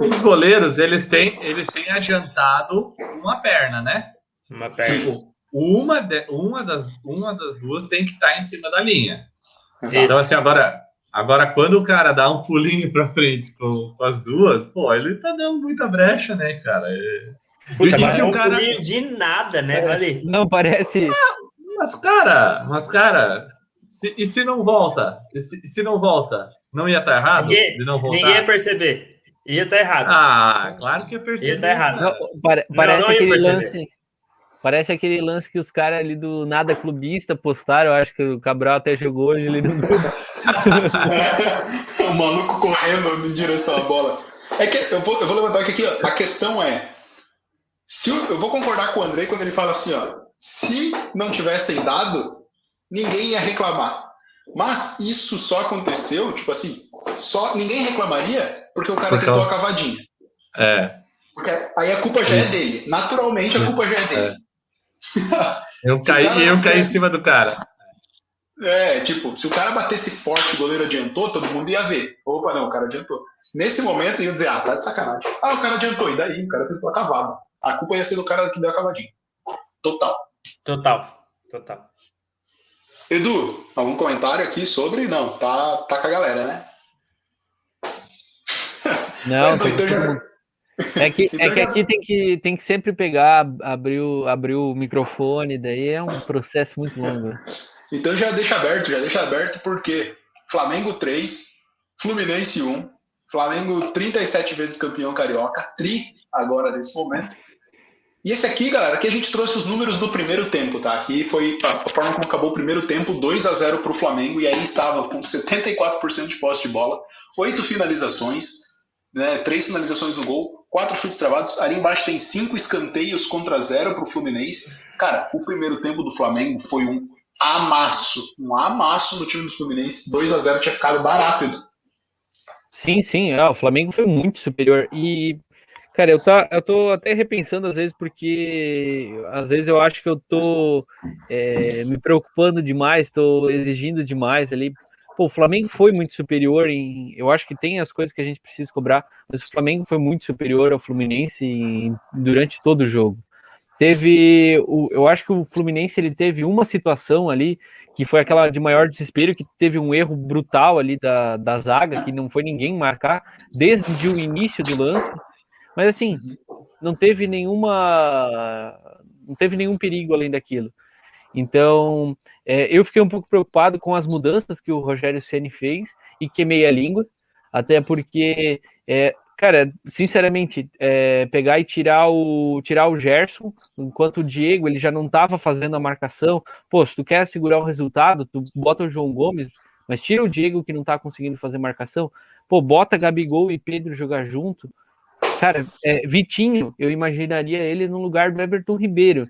Os goleiros, eles têm, eles têm adiantado uma perna, né? Uma perna. Tipo, uma, de, uma, das, uma das duas tem que estar tá em cima da linha. Exato. Então, assim, agora, agora, quando o cara dá um pulinho pra frente com, com as duas, pô, ele tá dando muita brecha, né, cara? Puta, mas é um cara... pulinho de nada, né, é, Não, parece... Ah, mas, cara, mas, cara, se, e se não volta? E se, se não volta? Não ia estar tá errado? Ninguém, não voltar? ninguém ia perceber. Ia estar tá errado. Ah, claro que ia perceber. Ia estar tá errado. Não, pare, parece não, não aquele lance Parece aquele lance que os caras ali do nada clubista postaram. Eu acho que o Cabral até jogou e ele não. o maluco correndo em direção à bola. É que eu vou, eu vou levantar aqui, ó. A questão é. Se eu, eu vou concordar com o Andrei quando ele fala assim, ó. Se não tivessem dado, ninguém ia reclamar. Mas isso só aconteceu, tipo assim, só ninguém reclamaria porque o cara porque tentou a cavadinha. É. Porque aí a culpa já é dele. Naturalmente a culpa já é dele. É. Eu caí, eu caí em cima do cara. É, tipo, se o cara batesse forte o goleiro adiantou, todo mundo ia ver. Opa, não, o cara adiantou. Nesse momento ia dizer, ah, tá de sacanagem. Ah, o cara adiantou, e daí? O cara tentou a cavada. A culpa ia ser do cara que deu a cavadinha. Total. Total. Total. Edu, algum comentário aqui sobre? Não, tá, tá com a galera, né? Não, então, já, é que, é então que aqui tem que, tem que sempre pegar, abrir o, abrir o microfone, daí é um processo muito longo. Então já deixa aberto, já deixa aberto porque Flamengo 3, Fluminense 1, Flamengo 37 vezes campeão carioca, tri agora nesse momento. E esse aqui, galera, aqui a gente trouxe os números do primeiro tempo, tá? Aqui foi a forma como acabou o primeiro tempo, 2 a 0 para o Flamengo, e aí estava com 74% de posse de bola, oito finalizações, né, três finalizações no gol, quatro chutes travados. Ali embaixo tem cinco escanteios contra zero para o Fluminense. Cara, o primeiro tempo do Flamengo foi um amasso, um amasso no time do Fluminense. 2 a 0 tinha ficado barato. Sim, sim, é, o Flamengo foi muito superior. E, cara, eu, tá, eu tô até repensando às vezes, porque às vezes eu acho que eu tô é, me preocupando demais, tô exigindo demais ali Pô, o Flamengo foi muito superior em. Eu acho que tem as coisas que a gente precisa cobrar, mas o Flamengo foi muito superior ao Fluminense em, durante todo o jogo. Teve. O, eu acho que o Fluminense ele teve uma situação ali que foi aquela de maior desespero, que teve um erro brutal ali da, da zaga, que não foi ninguém marcar desde o início do lance. Mas assim, não teve nenhuma. Não teve nenhum perigo além daquilo. Então, é, eu fiquei um pouco preocupado com as mudanças que o Rogério Ceni fez e queimei a língua, até porque, é, cara, sinceramente, é, pegar e tirar o tirar o Gerson, enquanto o Diego ele já não estava fazendo a marcação. Pô, se tu quer segurar o resultado, tu bota o João Gomes, mas tira o Diego que não está conseguindo fazer marcação. Pô, bota Gabigol e Pedro jogar junto. Cara, é, Vitinho, eu imaginaria ele no lugar do Everton Ribeiro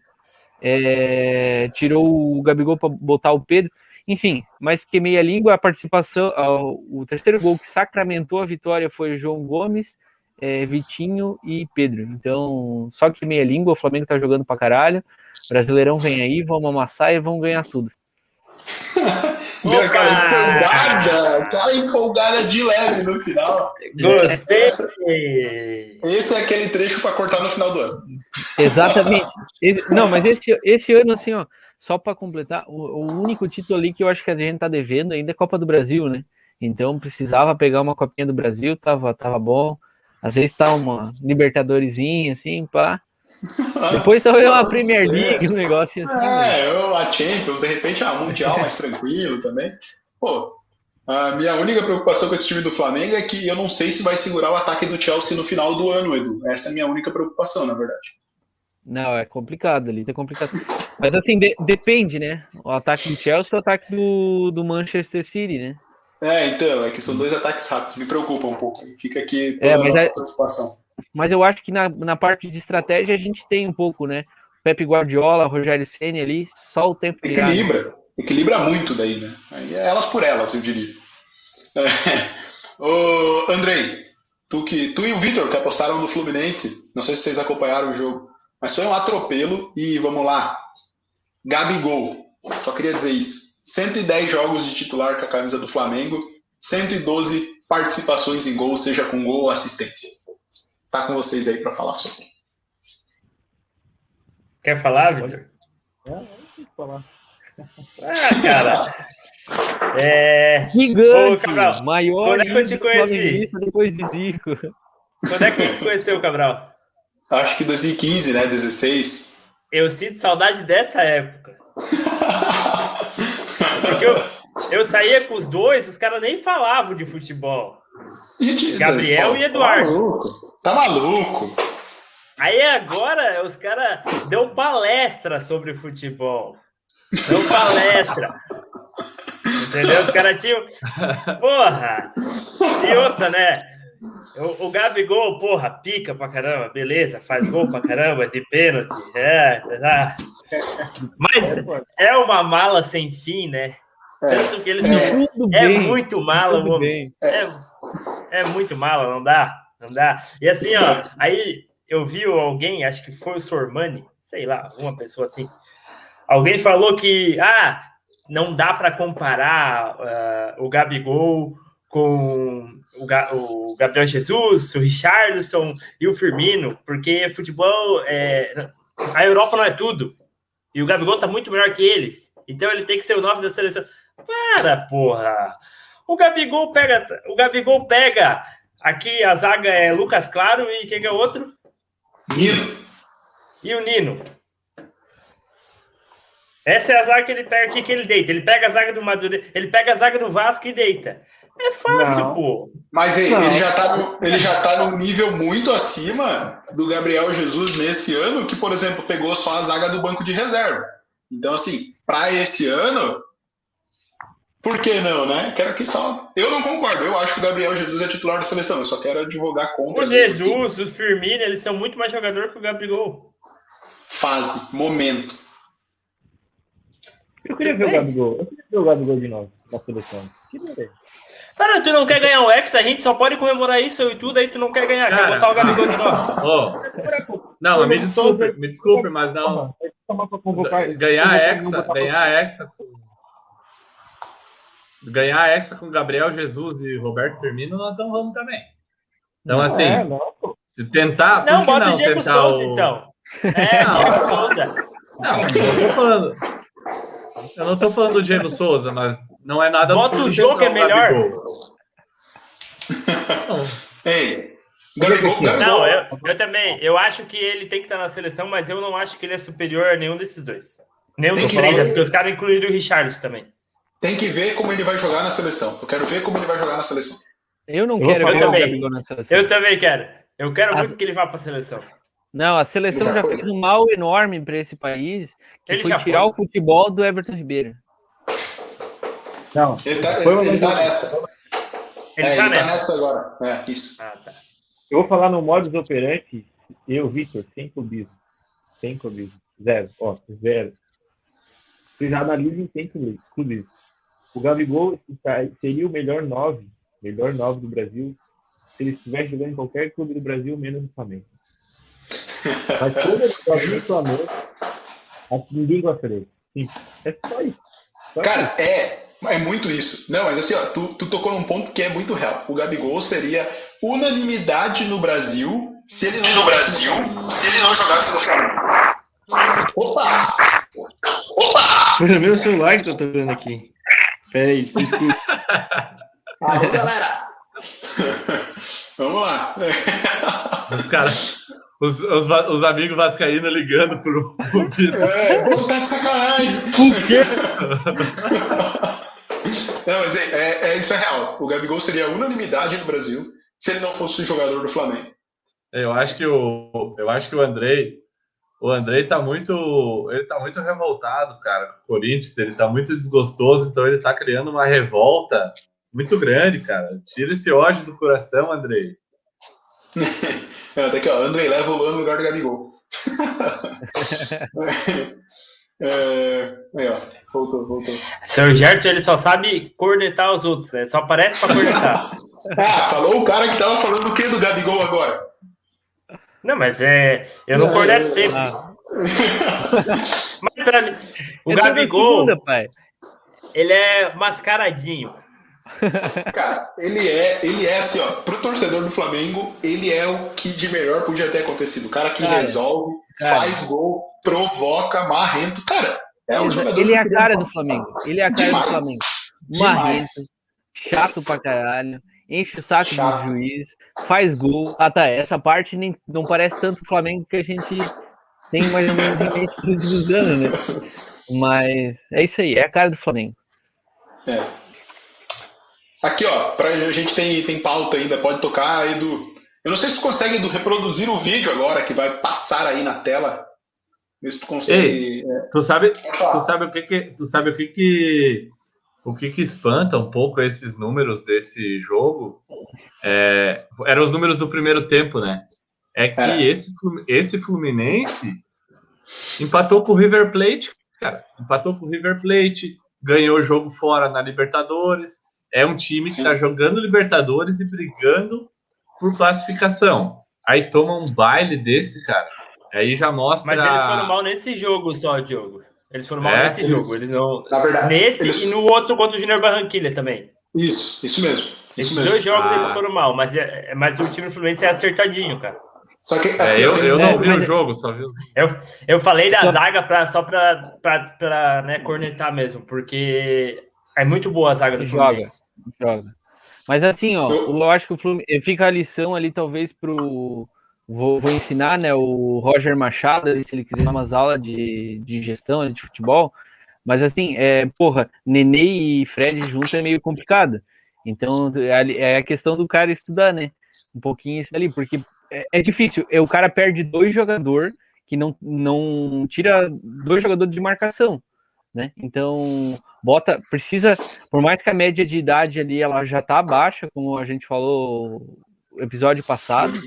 é, tirou o Gabigol para botar o Pedro, enfim, mas queimei a língua. A participação, o terceiro gol que sacramentou a vitória foi João Gomes, é, Vitinho e Pedro. Então, só queimei a língua. O Flamengo tá jogando para caralho. Brasileirão vem aí, vamos amassar e vamos ganhar tudo. Meu, cara empolgada, cara empolgada de leve no final. Gostei. Esse, é aquele trecho para cortar no final do ano. Exatamente. Esse, não, mas esse, esse ano, assim, ó, só para completar, o, o, único título ali que eu acho que a gente tá devendo ainda é Copa do Brasil, né? Então precisava pegar uma copinha do Brasil, tava, tava bom. Às vezes tá uma Libertadoresinha, assim, pá. Depois talvez uma Premier League, um negócio assim. É, né? eu, a Champions, de repente a Mundial mais tranquilo também. Pô, a minha única preocupação com esse time do Flamengo é que eu não sei se vai segurar o ataque do Chelsea no final do ano, Edu. Essa é a minha única preocupação, na verdade. Não, é complicado ali, tá complicado. Mas assim, de, depende, né? O ataque do Chelsea ou o ataque do, do Manchester City, né? É, então, é que são dois ataques rápidos, me preocupa um pouco. Fica aqui toda é, a nossa é... preocupação. Mas eu acho que na, na parte de estratégia a gente tem um pouco, né? Pepe Guardiola, Rogério Ceni ali, só o tempo Equilibra. equilibra muito daí, né? Aí é elas por elas, eu diria. É. Ô, Andrei, tu, que, tu e o Vitor que apostaram no Fluminense, não sei se vocês acompanharam o jogo, mas foi um atropelo e vamos lá. Gabigol, só queria dizer isso. 110 jogos de titular com a camisa do Flamengo, 112 participações em gol, seja com gol ou assistência. Tá com vocês aí para falar sobre. Quer falar, Vitor? É, não falar. Ah, cara. É. Gigante, Ô, Cabral, maior quando é que eu te conheci? depois de Zico. Quando é que a gente se conheceu, Cabral? Acho que 2015, né? 16. Eu sinto saudade dessa época. Porque eu, eu saía com os dois, os caras nem falavam de futebol. Gabriel e Eduardo. Tá maluco? Tá maluco? Aí agora os caras dão palestra sobre futebol. Dão palestra. Entendeu? Os caras tinham. Porra! E outra, né? O, o Gabigol, porra, pica pra caramba, beleza, faz gol pra caramba, de pênalti. É, tá. Mas é uma mala sem fim, né? Tanto que ele É. É bem. muito mala, bem. É, é muito mala, não dá, não dá. E assim, ó, aí eu vi alguém, acho que foi o Sormani, sei lá, uma pessoa assim. Alguém falou que, ah, não dá para comparar ah, o Gabigol com o, Ga- o Gabriel Jesus, o Richarlison e o Firmino, porque futebol, é, a Europa não é tudo. E o Gabigol tá muito melhor que eles. Então ele tem que ser o nove da seleção. Para, porra! O Gabigol pega. O Gabigol pega. Aqui a zaga é Lucas Claro e quem que é o outro? Nino. E o Nino. Essa é a zaga que ele pega aqui que ele deita. Ele pega a zaga do Madureira, ele pega a zaga do Vasco e deita. É fácil, Não. pô. Mas ei, ele já, tá no, ele já tá num nível muito acima do Gabriel Jesus nesse ano, que, por exemplo, pegou só a zaga do banco de reserva. Então, assim, para esse ano, por que não, né? Quero aqui só. Eu não concordo. Eu acho que o Gabriel Jesus é titular da seleção. Eu só quero advogar contra. O. Jesus, o Firmino, eles são muito mais jogador que o Gabigol. Fase, momento. Eu queria ver o Gabigol. Eu queria ver o Gabigol de novo na seleção. Ver. Cara, tu não quer ganhar um X, a gente só pode comemorar isso eu e tudo, aí tu não quer ganhar, quer Cara. botar o Gabigol de novo. Ô, não, me desculpe, me desculpe, mas não. Ganhar e pra- ganhar Hexa com. Ganhar Hexa com Gabriel Jesus e Roberto Firmino, nós não vamos também. Então, assim, É, não, se tentar. Não, por que bota não o Diego tentar Souza, o- então. É, Não. Diego Souza. Não, eu não tô falando. Eu não tô falando do Diego Souza, mas não é nada Bota o jogo, é melhor. Não, Ei, Gabigol, Gabigol, Não, eu, eu também. Eu acho que ele tem que estar na seleção, mas eu não acho que ele é superior a nenhum desses dois. Nenhum dos três, né? porque os caras incluíram o Richarlison também. Tem que ver como ele vai jogar na seleção. Eu quero ver como ele vai jogar na seleção. Eu não Eu quero ver falar- o Gabigol na seleção. Eu também quero. Eu quero As- muito que ele vá para a seleção. Não, a seleção já fez um mal enorme para esse país, que Ele foi já tirar foi. o futebol do Everton Ribeiro. Não. Ele tá, Foi ele, ele tá nessa. Ele é, tá ele nessa. tá nessa agora. É, isso. Ah, tá. Eu vou falar no modus operandi, eu, Vitor, sem clubismo. Sem clubismo. Zero. Ó, zero. Vocês analisem sem clubismo. O Gabigol seria o melhor nove, melhor nove do Brasil, se ele estivesse jogando em qualquer clube do Brasil, menos no Flamengo. Mas quando ele joga no Flamengo, a- ninguém gosta dele. Sim. É só isso. Só Cara, é, é muito isso. Não, mas assim, ó, tu, tu tocou num ponto que é muito real. O Gabigol seria unanimidade no Brasil se ele não no Brasil, se ele não jogasse no Flamengo. Opa! Foi o meu celular que tá tocando aqui. Peraí, desculpa. Alô, galera! Vamos lá. os caras. Os, os, os amigos vascaínos ligando pro, pro Vitor. É, tá de sacanagem. Por quê? Não, mas é, é- é- isso é real. O Gabigol seria unanimidade no Brasil se ele não fosse jogador do Flamengo. Eu acho que o, eu acho que o Andrei, o Andrei tá muito, ele tá muito revoltado, cara, com o Corinthians, ele tá muito desgostoso, então ele tá criando uma revolta muito grande, cara. Tira esse ódio do coração, Andrei. É, até aqui, ó, André leva o Luan no lugar do Gabigol. É, aí, ó. Voltou, voltou. Seu Gerson, ele só sabe cornetar os outros, né? Só aparece pra cornetar. Ah, falou o cara que tava falando o quê do Gabigol agora? Não, mas é. Eu não É, corneto é, sempre. Ah, Mas pra mim, o eu Gabigol, segunda, pai. ele é mascaradinho. Cara, ele é, ele é assim, ó, pro torcedor do Flamengo, ele é o que de melhor podia ter acontecido. O cara que Cara, resolve, cara. faz gol, provoca, marrento. Cara, é um jogador. Ele é a cara do Flamengo. Ele é a cara Demais. do Flamengo. Demais. Marrento, chato pra caralho, enche o saco Chato. do juiz, faz gol. Ah, tá. Essa parte nem, não parece tanto o Flamengo que a gente tem mais ou menos em mente últimos anos, né? Mas é isso aí, é a cara do Flamengo. É. Aqui, ó, pra, a gente tem, tem pauta ainda, pode tocar, Edu. Eu não sei se tu consegue, Edu, reproduzir o vídeo agora que vai passar aí na tela. Vê se tu consegue. é, Tu sabe, tu sabe o que que, tu sabe o que que, o que que espanta um pouco esses números desse jogo? É, eram os números do primeiro tempo, né? É que É. esse, esse Fluminense empatou com o River Plate, cara. Empatou com o River Plate, ganhou o jogo fora na Libertadores. É um time que está jogando Libertadores e brigando por classificação. Aí toma um baile desse, cara. Aí já mostra. Mas eles foram mal nesse jogo só, Diogo. Eles foram mal É? nesse Eles- jogo. Eles não. Na verdade, Nesse eles- e no outro contra o Junior Barranquilha também. Isso, isso mesmo. Esses Isso mesmo. dois jogos Ah. eles foram mal, mas, é, é- mas o time do Fluminense é acertadinho, cara. Só que É, assim, eu, tem- eu É, não vi mas- o jogo, só vi Eu, eu falei da Então- zaga pra, só pra, pra, pra né, cornetar mesmo, porque é muito boa a zaga do Joga. Fluminense. joga. Mas assim, ó, Eu- eu acho que o Fluminense fica a lição ali, talvez, pro. Vou, vou ensinar, né, o Roger Machado, se ele quiser umas aulas de, de gestão de futebol. Mas assim, é, porra, Nenê e Fred junto é meio complicado. Então é a questão do cara estudar, né? Um pouquinho isso ali, porque é, é difícil. É, o cara perde dois jogadores que não, não tira dois jogadores de marcação, né? Então bota, precisa, por mais que a média de idade ali ela já tá baixa, como a gente falou episódio passado,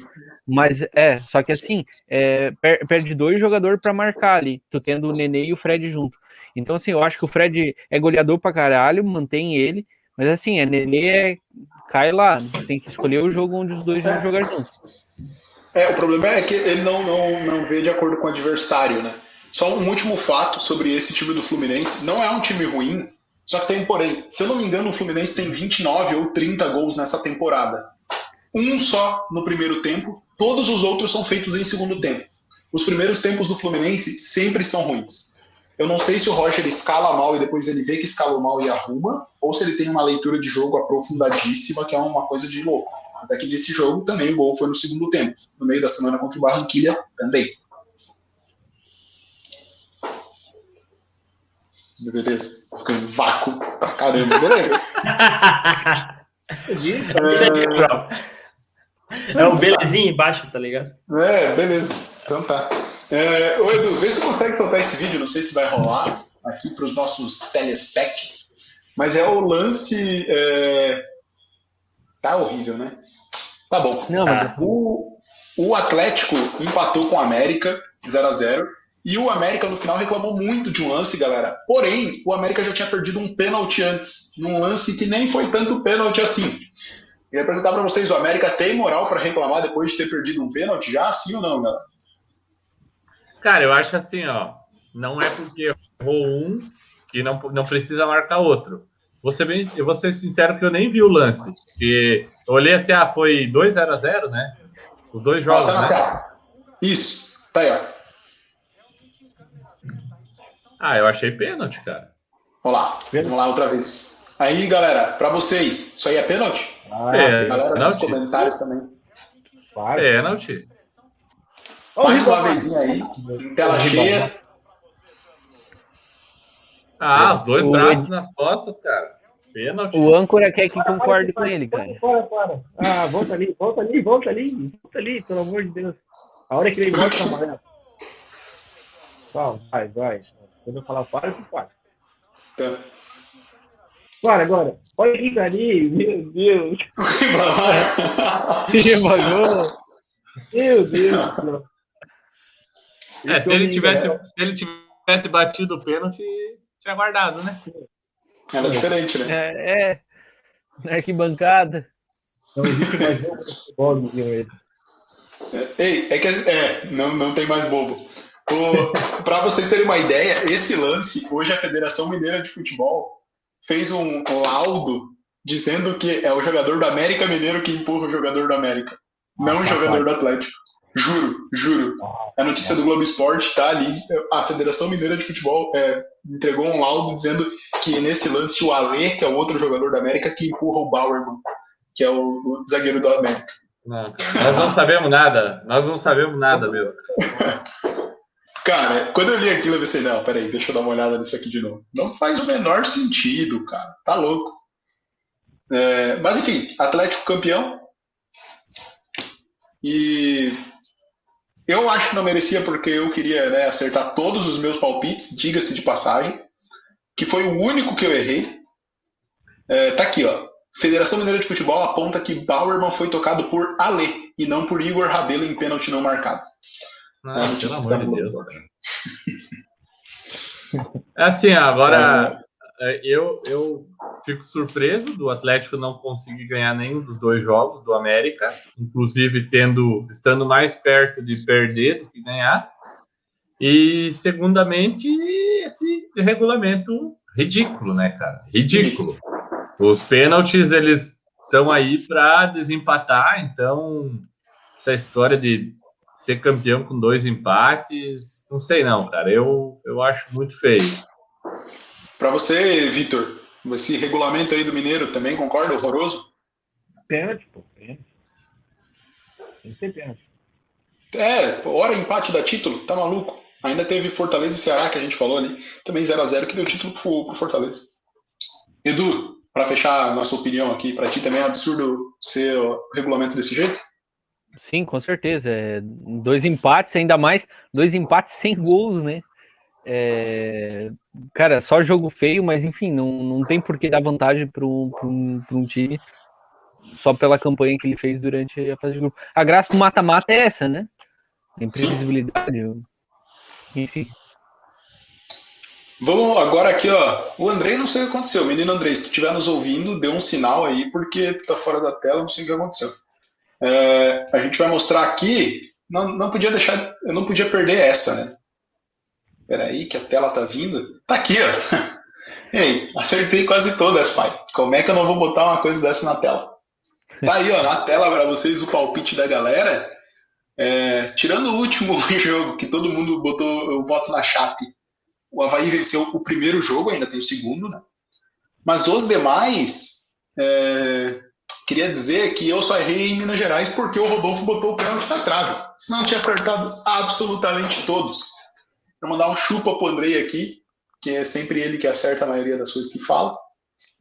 mas é, só que assim, é, per- perde dois jogadores para marcar ali, tu tendo o Nenê e o Fred junto. Então assim, eu acho que o Fred é goleador pra caralho, mantém ele, mas assim, a Nenê é, cai lá, tem que escolher o jogo onde os dois vão jogar juntos. É, o problema é que ele não, não, não vê de acordo com o adversário, né? Só um último fato sobre esse time do Fluminense. Não é um time ruim, só que tem porém. Se eu não me engano, o Fluminense tem 29 ou 30 gols nessa temporada. Um só no primeiro tempo, todos os outros são feitos em segundo tempo. Os primeiros tempos do Fluminense sempre são ruins. Eu não sei se o Roger escala mal e depois ele vê que escalou mal e arruma, ou se ele tem uma leitura de jogo aprofundadíssima, que é uma coisa de louco. Até que nesse jogo também o gol foi no segundo tempo. No meio da semana contra o Barranquilha também. Beleza? Em vácuo pra caramba, beleza? Isso aí, Gabriel. É o belezinho embaixo, tá ligado? É, beleza. Então tá. É, ô Edu, vê se tu consegue soltar esse vídeo, não sei se vai rolar aqui para os nossos telespec, mas é o lance. é, Tá horrível, né? Tá bom. Não, mas Tá. O, o Atlético empatou com o América 0 a 0 e o América no final reclamou muito de um lance, galera. Porém, o América já tinha perdido um pênalti antes, num lance que nem foi tanto pênalti assim. Queria perguntar para vocês, o América tem moral para reclamar depois de ter perdido um pênalti já, sim ou não, galera? Cara, eu acho assim, ó. Não é porque errou um que não, não precisa marcar outro. Vou ser, bem, eu vou ser sincero que eu nem vi o lance. Porque eu olhei assim, ah, foi 2 0 a 0 né? Os dois jogos, tá na né? tela. Isso, tá aí, ó. Ah, eu achei pênalti, cara. Vamos lá, vamos lá outra vez. Aí, galera, para vocês, isso aí é pênalti? Ah, É. Galera nos Pênalti. comentários também. claro. Pênalti. Ó, o Mais uma vezinha aí, em tela cheia. Ah, os dois O- braços nas costas, cara. Pênalti. o âncora quer que concorde com ele, cara. Para, para. Ah, volta ali, volta ali, volta ali, volta ali, pelo amor de Deus. A hora que ele mostra amarelo. Vai, vai, vai. Quando eu falar para, tu para. Tá. Para agora. Olha aqui, ali, meu Deus. Bagulho. Meu Deus. céu. É, se ele Esse tivesse, homem, se ele tivesse batido o pênalti, tinha guardado, né? Era diferente, né? É, é. Na arquibancada. Não existe mais futebol Ede. Ei, é que é, não, não tem mais bobo. Para vocês terem uma ideia, esse lance, hoje a Federação Mineira de Futebol fez um laudo dizendo que é o jogador do América Mineiro que empurra o jogador do América, não o jogador do Atlético. Juro, juro. A notícia do Globo Esporte tá ali. A Federação Mineira de Futebol é, entregou um laudo dizendo que nesse lance o Alê, que é o outro jogador da América, que empurra o Bauerman, que é o, o zagueiro do América. Não, nós não sabemos nada. Nós não sabemos nada, meu. Cara, quando eu li aquilo, eu pensei, não, peraí, deixa eu dar uma olhada nisso aqui de novo. Não faz o menor sentido, cara. Tá louco. É, mas enfim, Atlético campeão. E eu acho que não merecia porque eu queria né, acertar todos os meus palpites, diga-se de passagem, que foi o único que eu errei. É, tá aqui, ó. Federação Mineira de Futebol aponta que Bauerman foi tocado por Ale e não por Igor Rabelo em pênalti não marcado. Ah, é pelo amor de Deus. É assim, agora é, eu, eu fico surpreso do Atlético não conseguir ganhar nenhum dos dois jogos do América, inclusive tendo estando mais perto de perder do que ganhar. E segundamente esse regulamento ridículo, né, cara? Ridículo. Os pênaltis eles estão aí para desempatar, então essa história de ser campeão com dois empates, não sei não, cara. Eu, eu acho muito feio. Para você, Vitor, esse regulamento aí do Mineiro também concorda? Horroroso? Pênalti, pô. Pênalti. Tem que ter pênalti. É, hora empate da título, tá maluco? Ainda teve Fortaleza e Ceará, que a gente falou ali, também 0 a 0 que deu título pro, pro Fortaleza. Edu, para fechar a nossa opinião aqui, para ti também é absurdo ser o regulamento desse jeito? Sim, com certeza. É, dois empates, ainda mais, dois empates sem gols, né? É, cara, só jogo feio, mas enfim, não, não tem por que dar vantagem para um, um, time só pela campanha que ele fez durante a fase de grupo. A graça do mata-mata é essa, né? Imprevisibilidade. Enfim. Vamos agora aqui, ó. O Andrei, não sei o que aconteceu. Menino Andrei, se tu estiver nos ouvindo, dê um sinal aí, porque tu tá fora da tela, não sei o que aconteceu. É, a gente vai mostrar aqui. Não, não podia deixar. Eu não podia perder essa, né? Peraí, que a tela tá vindo. Tá aqui, ó. Ei, acertei quase todas, pai. Como é que eu não vou botar uma coisa dessa na tela? Tá aí, ó, na tela para vocês o palpite da galera. É, tirando o último jogo, que todo mundo botou o voto na chape, o Havaí venceu o primeiro jogo, ainda tem o segundo, né? Mas os demais, é, queria dizer que eu só errei em Minas Gerais porque o Rodolfo botou o pênalti na trave. Senão eu tinha acertado absolutamente todos. Vou mandar um chupa pro Andrei aqui, que é sempre ele que acerta a maioria das coisas que fala.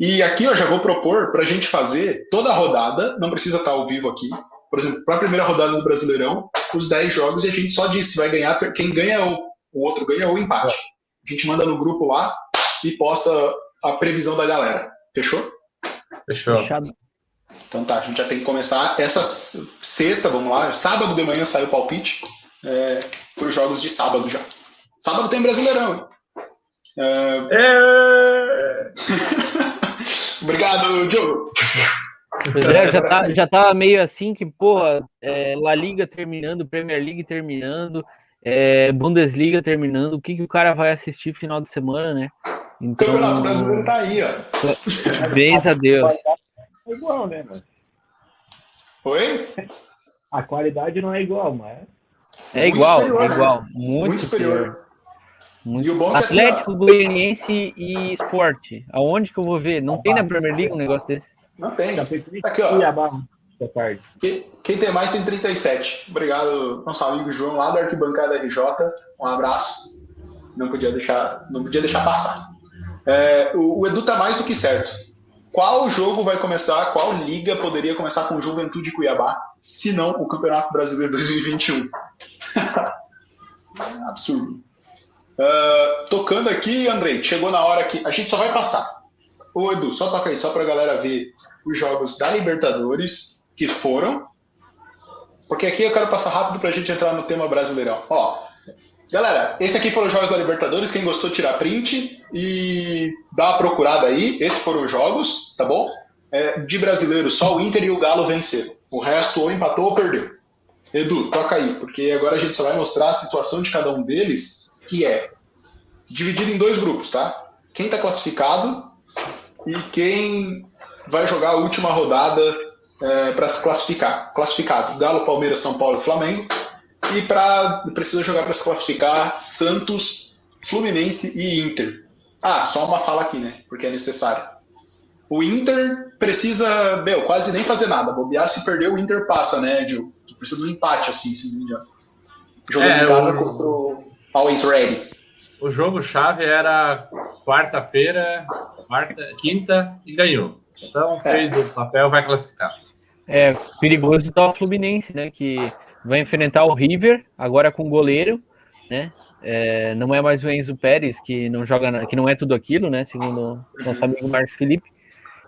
E aqui eu já vou propor para a gente fazer toda a rodada, não precisa estar ao vivo aqui. Por exemplo, para a primeira rodada do Brasileirão, os 10 jogos e a gente só diz se vai ganhar, quem ganha ou o outro ganha ou empate. A gente manda no grupo lá e posta a previsão da galera. Fechou? Fechou. Fechado. Então tá, a gente já tem que começar essa sexta, vamos lá. Sábado de manhã sai o palpite é, para os jogos de sábado já. Sábado tem Brasileirão. hein? É... É... Obrigado, Diogo. Pois é, já tá, já tá meio assim que, porra, é, La Liga terminando, Premier League terminando, é, Bundesliga terminando, o que, que o cara vai assistir final de semana, né? O Então, Campeonato Brasileiro tá aí, ó. beijo a Deus. É igual, né, mano? Oi? A qualidade não é igual, mas. É Muito igual, superior, é né? igual. Muito, Muito superior. superior. Muito- E o bom é assim, Atlético, Goianiense e Esporte. Aonde que eu vou ver? Não tem na Premier League um negócio desse? Não tem. Já foi triste Tá aqui, ó. Quem, quem tem mais tem 37. Obrigado, nosso amigo João, lá da Arquibancada RJ. Um abraço. Não podia deixar, não podia deixar passar. É, o, o Edu tá mais do que certo. Qual jogo vai começar, qual liga poderia começar com Juventude Cuiabá, se não o Campeonato Brasileiro 2021? É Absurdo. Ah, tocando aqui, Andrei, chegou na hora que a gente só vai passar. Ô Edu, só toca aí, só pra galera ver os jogos da Libertadores que foram. Porque aqui eu quero passar rápido pra gente entrar no tema brasileirão. Ó, Galera, esse aqui foram os jogos da Libertadores. Quem gostou, tira print e dá uma procurada aí. Esses foram os jogos, tá bom? É, de brasileiro, só o Inter e o Galo venceram. O resto ou empatou ou perdeu. Edu, toca aí, porque agora a gente só vai mostrar a situação de cada um deles, que é dividido em dois grupos, tá? Quem tá classificado e quem vai jogar a última rodada é, para se classificar. Classificado: Galo, Palmeiras, São Paulo e Flamengo. E para precisa jogar para se classificar Santos, Fluminense e Inter. Ah, só uma fala aqui, né? Porque é necessário. O Inter precisa, meu, quase nem fazer nada. Bobear se perder, o Inter passa, né, Gil? Precisa de um empate, assim, se não me engano. Jogando É, em casa o- contra o Always Ready. O jogo-chave era quarta-feira, quarta, quinta e ganhou. Então fez o papel, vai classificar. É perigoso tá o Fluminense, né? Que vai enfrentar o River, agora com goleiro, né? É, não é mais o Enzo Pérez, que não joga, na- que não é tudo aquilo, né? Segundo o nosso amigo Marcos Felipe.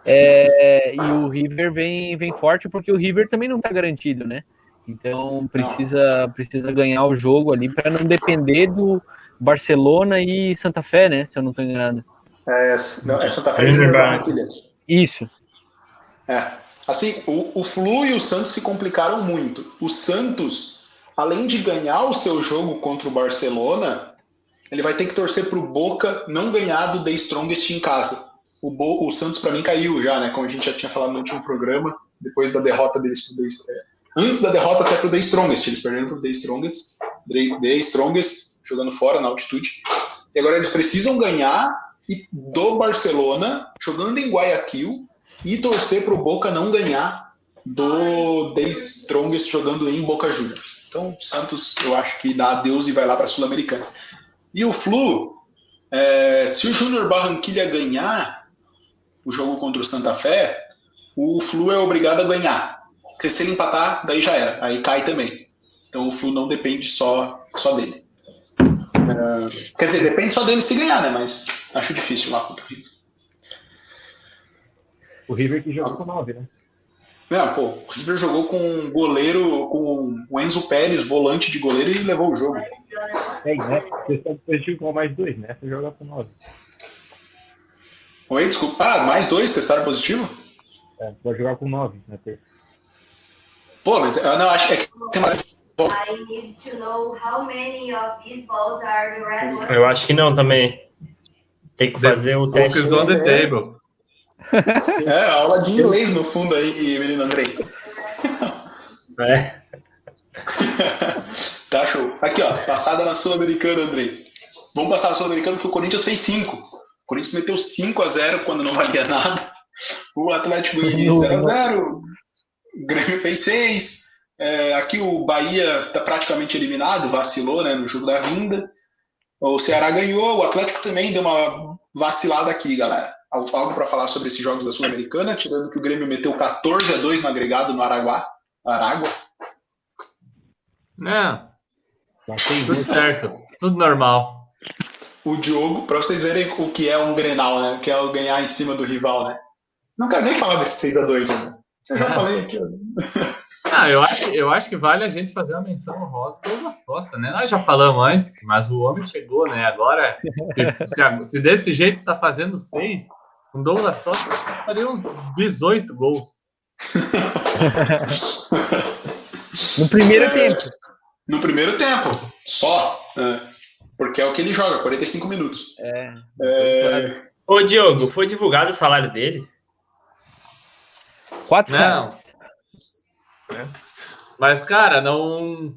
É, e o River vem, vem forte porque o River também não tá garantido, né? Então precisa, precisa ganhar o jogo ali para não depender do Barcelona e Santa Fé, né? Se eu não estou enganado. É, não, é Santa Fé e. Isso. É. Assim, o, o Flu e o Santos se complicaram muito. O Santos, além de ganhar o seu jogo contra o Barcelona, ele vai ter que torcer pro Boca não ganhar do The Strongest em casa. O, Bo- o Santos, para mim, caiu já, né? Como a gente já tinha falado no último programa, depois da derrota deles pro The é, Antes da derrota até pro The Strongest. Eles perderam pro The Strongest, The Strongest, jogando fora na altitude. E agora eles precisam ganhar do Barcelona, jogando em Guayaquil, e torcer para o Boca não ganhar do The Strongest jogando em Boca Juniors. Então, o Santos, eu acho que dá adeus e vai lá para a Sul-Americana. E o Flu, é, se o Júnior Barranquilha ganhar o jogo contra o Santa Fé, o Flu é obrigado a ganhar. Porque se ele empatar, daí já era. Aí cai também. Então o Flu não depende só, só dele. É, quer dizer, depende só dele se ganhar, né? Mas acho difícil lá contra o River. O River que jogou com 9, né? Não, pô, o River jogou com um goleiro, com o Enzo Pérez, volante de goleiro, e levou o jogo. É, né? Você está positivo com mais dois, né? Você joga com 9. Oi, desculpa. Ah, mais dois testaram positivo? É, pode jogar com 9, né? Pô, mas eu não acho é que tem mais. I need to know how many of these balls are the red ones. Eu acho que não também. Tem que fazer o teste. Focus on the table. É, aula de inglês no fundo aí, menino Andrei. É. Tá show. Aqui, ó, passada na Sul-Americana, Andrei. Vamos passar na Sul-Americana porque o Corinthians fez 5. O Corinthians meteu 5 a 0 quando não valia nada. O Atlético Goianiense 0 a 0 O Grêmio fez 6. É, aqui o Bahia tá praticamente eliminado, vacilou né, no jogo da vinda. O Ceará ganhou, o Atlético também deu uma vacilada aqui, galera. Al- Algo para falar sobre esses jogos da Sul-Americana, tirando que o Grêmio meteu 14 a 2 no agregado no Araguá. Aragua. Não, Tá seis, tudo certo. Tudo normal. o Diogo, para vocês verem o que é um Grenal, né? O que é o ganhar em cima do rival, né? Não quero nem falar desse 6x2, né? Eu já É. falei aqui. Ah, eu acho, eu acho que vale a gente fazer uma menção honrosa do Douglas Costa, né? Nós já falamos antes, mas o homem chegou, né? Agora, se, se a- se desse jeito está fazendo seis, com Douglas Costa, vocês fariam uns 18 gols. No primeiro tempo. No primeiro tempo, só. é, porque é o que ele joga, 45 minutos. É, É, Ô, Diogo, foi divulgado o salário dele? quatro Não. reais. Mas, cara, não,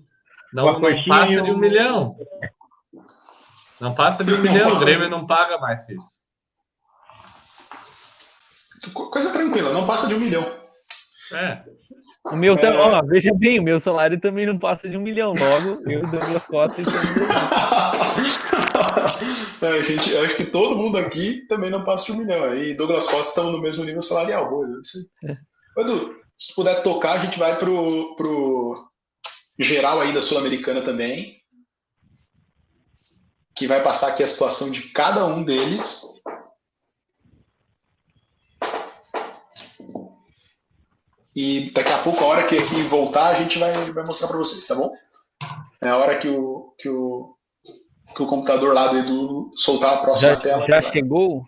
não, não passa de um milhão. Não passa de um Não milhão. O. Grêmio não paga mais que isso. Co- coisa tranquila, não passa de um milhão. É. O meu também, É. ó, veja bem, o meu salário também não passa de um milhão. Logo, eu, Douglas Costa, estamos É, gente, eu acho que todo mundo aqui também não passa de um milhão. E Douglas Costa estão no mesmo nível salarial. Boa, é isso aí. Edu, se puder tocar, a gente vai pro, pro geral aí da Sul-Americana também. Que vai passar aqui a situação de cada um deles. E daqui a pouco, a hora que aqui voltar, a gente vai, vai mostrar para vocês, tá bom? É a hora que o, que o que o computador lá do Edu soltar a próxima Já, tela. já chegou?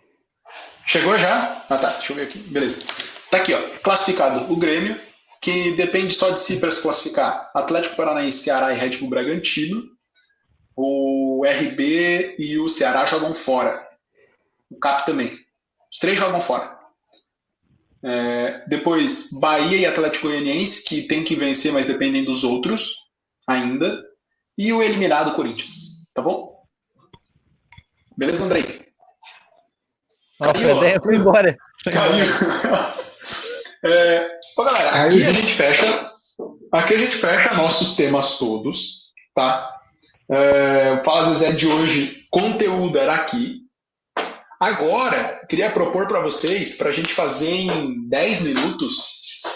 Chegou já? Ah tá, deixa eu ver aqui. Beleza. Tá aqui, ó. Classificado o Grêmio, que depende só de si para se classificar. Atlético Paranaense, Ceará e Red Bull Bragantino. O RB e o Ceará jogam fora. O CAP também. Os três jogam fora. É, depois, Bahia e Atlético Goianiense, que tem que vencer, mas dependem dos outros ainda. E o eliminado Corinthians. Tá bom? Beleza, Andrei? Nossa, Caiu, a ó. ideia foi embora. Caiu. É, ó, galera, aqui a gente fecha. Aqui a gente fecha nossos temas todos, tá? É, Fala Zezé de hoje, conteúdo era aqui. Agora, queria propor para vocês, para a gente fazer em 10 minutos,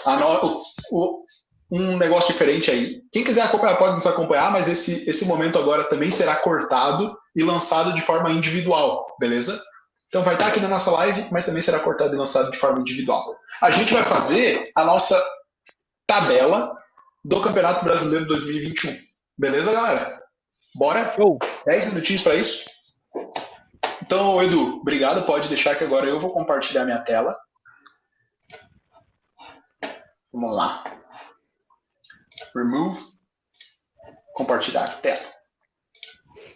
no- o- um negócio diferente aí. Quem quiser acompanhar pode nos acompanhar, mas esse, esse momento agora também será cortado e lançado de forma individual, beleza? Então vai estar aqui na nossa live, mas também será cortado e lançado de forma individual. A gente vai fazer a nossa tabela do Campeonato Brasileiro 2021. Beleza, galera? Bora? Show. 10 minutinhos para isso? Então, Edu, obrigado. Pode deixar que agora eu vou compartilhar minha tela. Vamos lá. Remove. Compartilhar tela.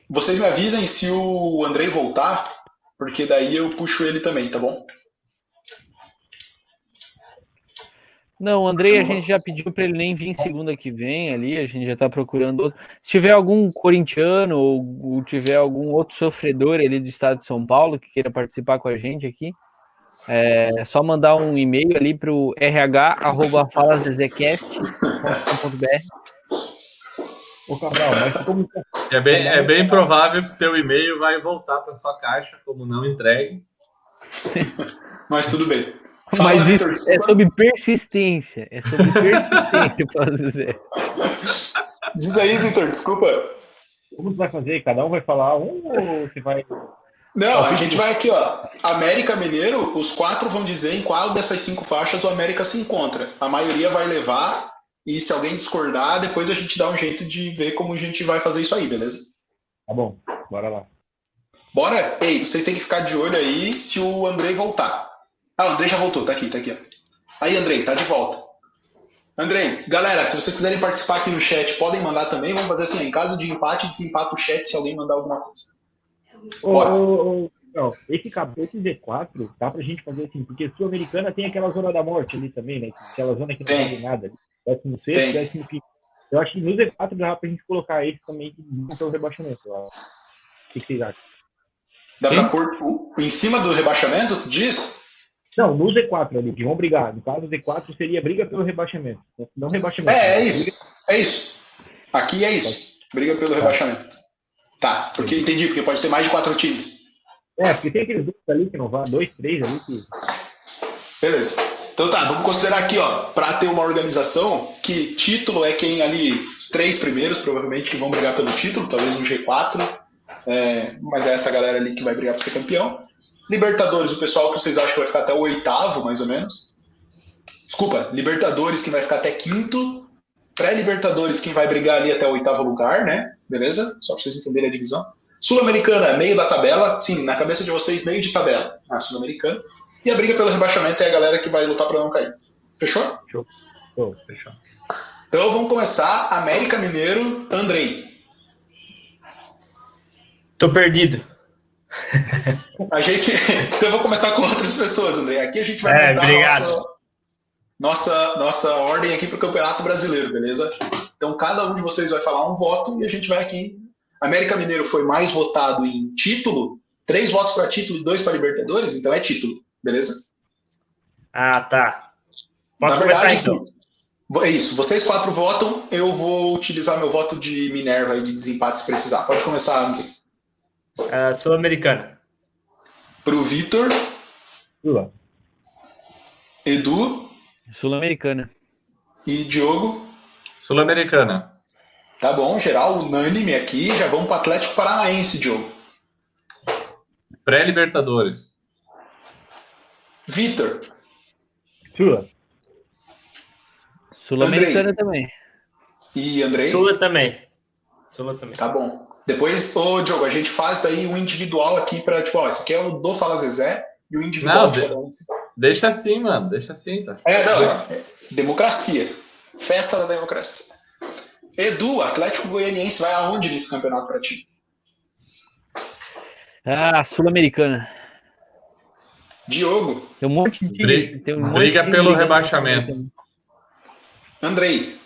Vocês me avisem se o Andrei voltar, porque daí eu puxo ele também, tá bom? Não, o Andrei, a gente já pediu para ele nem vir segunda que vem ali, a gente já tá procurando outro. Se tiver algum corintiano ou, ou tiver algum outro sofredor ali do estado de São Paulo que queira participar com a gente aqui, é só mandar um e-mail ali para o. Ô, Cabral, mas como É bem, é bem provável que seu e-mail vai voltar para sua caixa como não entregue. Mas tudo bem. Fala, Mas Vitor, isso é sobre persistência, é sobre persistência, posso dizer. Diz aí, Vitor, desculpa. como você vai fazer? Cada um vai falar um ou você vai. Não, a gente vai aqui, ó. América Mineiro, os quatro vão dizer em qual dessas cinco faixas o América se encontra. A maioria vai levar, e se alguém discordar, depois a gente dá um jeito de ver como a gente vai fazer isso aí, beleza? Tá bom, bora lá. Bora? Ei, vocês têm que ficar de olho aí se o Andrei voltar. Ah, o Andrei já voltou, tá aqui, tá aqui, ó. Aí, Andrei, tá de volta. Andrei, galera, se vocês quiserem participar aqui no chat, podem mandar também. Vamos fazer assim, em caso de empate, desempata o chat se alguém mandar alguma coisa. Ô, Bora. ô, ô, não, esse, cap- esse Z4 dá pra gente fazer assim, porque Sul-Americana tem aquela zona da morte ali também, né? Aquela zona que não Tem. nada. Tem. sexto, décimo quinto. Eu acho que no Z4 dá pra gente colocar esse também que não o rebaixamento. acho. O que vocês acham? Dá Sim. pra pôr em cima do rebaixamento? Diz? Não, no Z4 ali, que vão brigar. No caso, o Z4 seria briga pelo rebaixamento. Não rebaixamento. É, é né? isso. É isso. Aqui é isso. Briga pelo rebaixamento. Tá, porque entendi, porque pode ter mais de quatro times. É, porque tem aqueles dois ali que não vão, dois, três ali que. Beleza. Então tá, vamos considerar aqui, ó, pra ter uma organização, que título é quem ali, os três primeiros, provavelmente, que vão brigar pelo título, talvez um G4, é, mas é essa galera ali que vai brigar pra ser campeão. Libertadores, o pessoal que vocês acham que vai ficar até o oitavo, mais ou menos. Desculpa, Libertadores, quem vai ficar até quinto. Pré-Libertadores, quem vai brigar ali até o oitavo lugar, né? Beleza? Só pra vocês entenderem a divisão. Sul-Americana, meio da tabela. Sim, na cabeça de vocês, meio de tabela. A Sul-Americana. E a briga pelo rebaixamento é a galera que vai lutar pra não cair. Fechou? Fechou. Então vamos começar. América Mineiro, Andrei. Tô perdido. A gente. então eu vou começar com outras pessoas, Andrei. Aqui a gente vai É, obrigado. nossa, nossa, nossa ordem aqui pro Campeonato Brasileiro, beleza? Então cada um de vocês vai falar um voto e a gente vai aqui. América Mineiro foi mais votado em título, três votos para título e dois para Libertadores, então é título, beleza? Ah, tá. Posso Na começar verdade, então? É isso. Vocês quatro votam, eu vou utilizar meu voto de Minerva e de desempate se precisar. Pode começar, Andrei. Ah, Sul-Americana. Pro Vitor, Lula. Edu Sul-Americana. e Diogo. Sul-Americana. Tá bom, geral, unânime aqui. Já vamos para Atlético Paranaense, Diogo. Pré-Libertadores. Vitor, Sula. Sul-Americana também. e Andrei. Sula também. Sula também. Tá bom. Depois, ô Diogo, a gente faz daí um individual aqui pra, tipo, ó, esse aqui é o do Fala Zezé e o individual Não, de. Deixa assim, mano. Deixa assim. Tá É, não, é, democracia. Festa da democracia. Edu, Atlético Goianiense vai aonde nesse campeonato pra ti? Ah, Sul-Americana. Diogo, Tem um monte de. Briga- tem um monte briga de pelo brigando rebaixamento. Andrei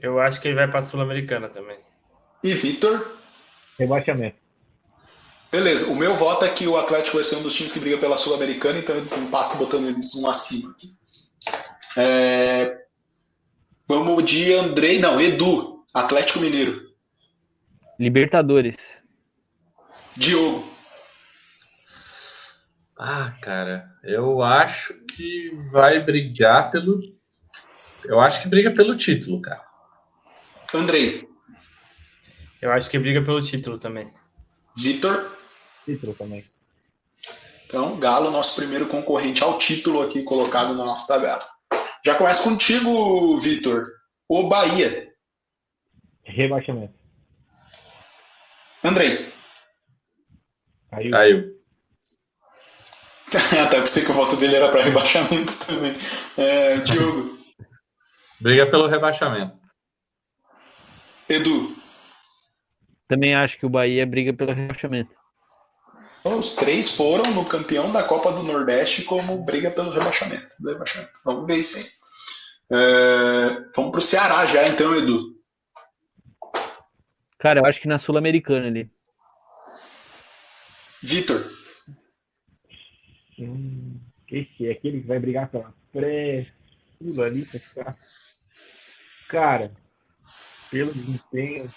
Eu acho que ele vai pra Sul-Americana também. E Vitor. Rebaixamento. Beleza, o meu voto é que o Atlético vai ser um dos times que briga pela Sul-Americana, então eu desempato botando eles um acima aqui. É, Vamos de Andrei, não, Edu, Atlético Mineiro. Libertadores. Diogo, Ah, cara, eu acho que vai brigar pelo. Eu acho que briga pelo título, cara. Andrei, Eu acho que briga pelo título também. Vitor. Título também. Então, Galo, nosso primeiro concorrente ao título aqui colocado na nossa tabela. Já começa contigo, Vitor. O Bahia. Rebaixamento. Andrei. Caiu. Caiu. Até pensei que o voto dele era para rebaixamento também. É, Diogo. Briga pelo rebaixamento. Edu. Também acho que o Bahia briga pelo rebaixamento. Então, Os três foram no campeão da Copa do Nordeste como briga pelo rebaixamento. rebaixamento. Vamos ver isso aí. É, vamos para o Ceará já, então, Edu. Cara, eu acho que na Sul-Americana ali. Vitor. Hum, esse é aquele que vai brigar pela pré-fila ali pra ficar. Cara, pelo desempenho.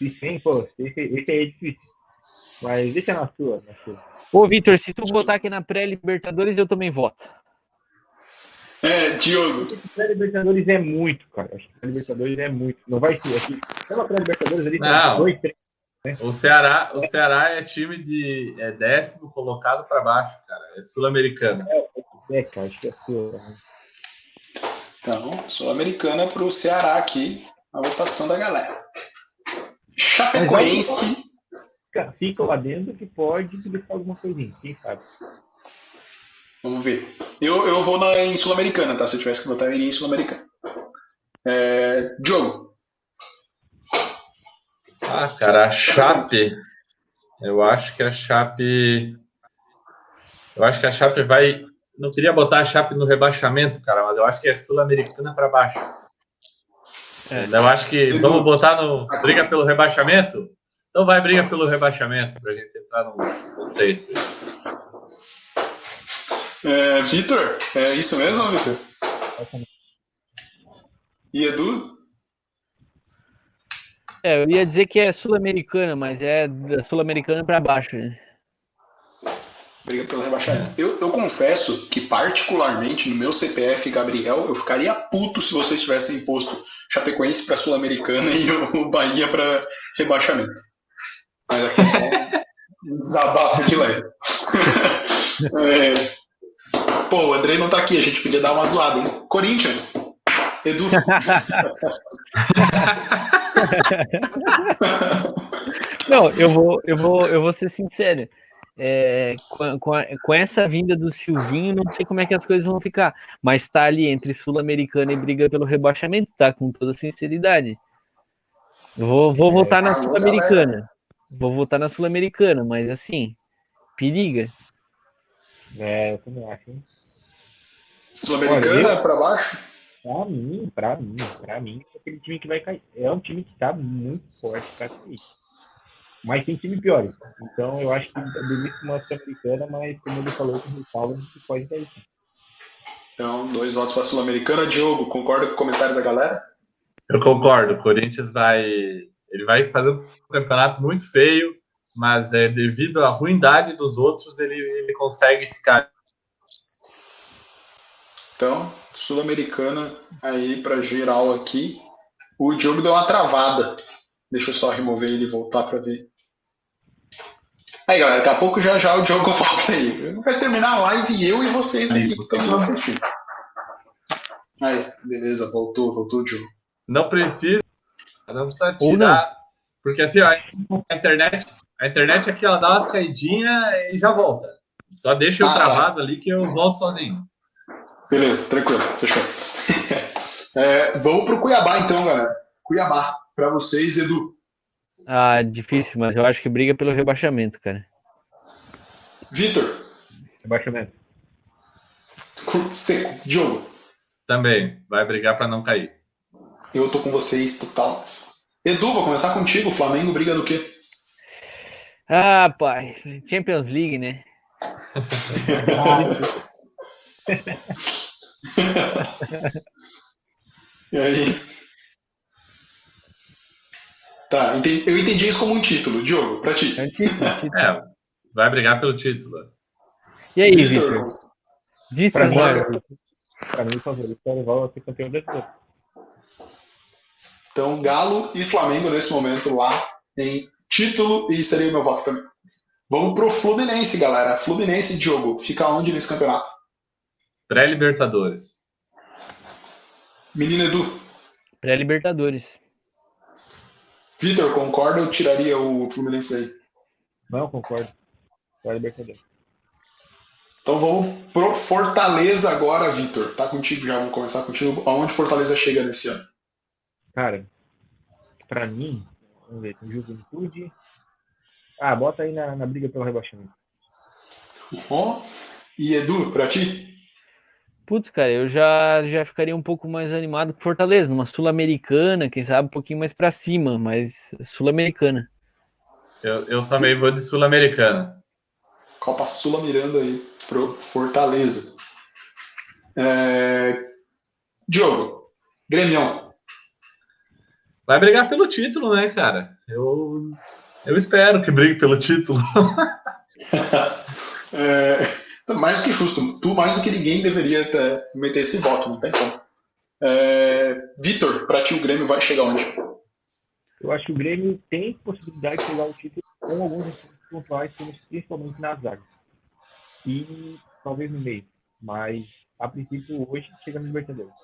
Difícil, hein, pô? Esse, esse aí é difícil. Mas deixa na sua, na sua. Ô, Vitor, se tu botar aqui na pré-Libertadores, eu também voto. É, Diogo. Pré-Libertadores é muito, cara. Acho que pré-Libertadores é muito. Não vai ser aqui. Pela pré-Libertadores ali, tem Não. dois, três. O Ceará, o Ceará é time de é décimo colocado para baixo, cara. É sul-americano. É, cara, acho que é a sua. né? Então, Sul-Americana para o Ceará aqui, a votação da galera. Chapecoense. Fica- Fica lá dentro que pode buscar alguma coisinha, quem sabe? Vamos ver. Eu, eu vou na, em Sul-Americana, tá? Se eu tivesse que votar, eu iria em Sul-Americana. É, Diogo. Ah, cara, a Chape. Eu acho que a Chape. Eu acho que a Chape vai. Não queria botar a Chape no rebaixamento, cara, mas eu acho que é sul-americana para baixo. É. Eu acho que vamos botar no briga pelo rebaixamento. Então vai briga pelo rebaixamento pra gente entrar no, seis. É, Vitor, é isso mesmo, Vitor? E Edu? É, eu ia dizer que é Sul-Americana, mas é da Sul-Americana pra baixo, né? Briga pelo rebaixamento. Eu, eu confesso que, particularmente, no meu CPF Gabriel, eu ficaria puto se vocês tivessem posto Chapecoense para Sul-Americana e o Bahia para rebaixamento. Mas aqui é só um desabafo de leve. É, Pô, o Andrei não tá aqui, a gente podia dar uma zoada, hein? Corinthians. Edu. Não, eu vou, eu vou, eu vou ser sincero. É, com, com, a- com essa vinda do Silvinho, não sei como é que as coisas vão ficar. Mas tá ali entre Sul-Americana e briga pelo rebaixamento, tá? Com toda sinceridade. Eu vou, vou votar na alô, Sul-Americana. Vou votar na Sul-Americana, mas assim, periga. É, eu também acho. hein? Sul-Americana para baixo? Pra mim, pra mim, pra mim, é aquele time que vai cair. É um time que tá muito forte pra cair. Mas tem time pior. Então eu acho que delícia uma sul-americana, mas como ele falou com o Paulo, a gente pode sim. Então, dois votos para Sul-Americana. Diogo, concorda com o comentário da galera? Eu concordo, o Corinthians vai. Ele vai fazer um campeonato muito feio, mas é devido à ruindade dos outros, ele, ele consegue ficar. Então, Sul-Americana aí para geral aqui. O Diogo deu uma travada. Deixa eu só remover ele e voltar para ver. Aí, galera, daqui a pouco já já o Diogo volta aí. Vai terminar a live eu e vocês Aí, aqui que você estão assistindo. Aí, beleza, voltou, voltou o Diogo. Não precisa, não precisa tirar Porque assim, ó, a internet, a internet aqui ela dá umas caidinhas e já volta. Só deixa eu Ah, tá. travado ali que eu volto sozinho. Beleza, tranquilo, fechou. É, vamos pro Cuiabá então, galera. Cuiabá, para vocês, Edu. Ah, difícil, mas eu acho que briga pelo rebaixamento, cara. Vitor, Rebaixamento. seco, Diogo. Também, vai brigar para não cair. Eu tô com vocês total. Edu, vou começar contigo. O Flamengo briga no quê? Ah, pai, Champions League, né? E aí? Tá, eu entendi isso como um título. Diogo, pra ti. É um título, um título. É, vai brigar pelo título. E aí, Vitor, Vitor? Diz Pra pra mim, pra mim, favorito é o ser campeão brasileiro. Então, Galo e Flamengo nesse momento lá em título e seria o meu voto também. Vamos pro Fluminense, galera. Fluminense, Diogo, fica onde nesse campeonato? Pré-Libertadores. Menino Edu, Pré-Libertadores. Vitor, concorda ou tiraria o Fluminense daí? Não, concordo. Vai Libertadores. Então vamos pro Fortaleza agora, Vitor. Tá contigo já, vamos começar contigo. Aonde Fortaleza chega nesse ano? Cara, pra mim, vamos ver, tem Juventude. Ah, bota aí na, na briga pelo rebaixamento. Ó, E Edu, pra ti? Putz, cara, eu já, já ficaria um pouco mais animado com Fortaleza, numa Sul-Americana, quem sabe um pouquinho mais pra cima, mas Sul-Americana. Eu, eu também vou de Sul-Americana. Copa Sula mirando aí pro Fortaleza. É... Diogo, Grêmio. Vai brigar pelo título, né, cara? Eu, eu espero que brigue pelo título. É, mais do que justo. Tu, mais do que ninguém, deveria ter- meter esse voto, não tem como. É, Vitor, pra ti o Grêmio vai chegar onde? Eu acho que o Grêmio tem possibilidade de pegar o título com alguns instrumentos pontuais, principalmente na zaga. E talvez no meio. Mas, a princípio, hoje chega no Libertadores.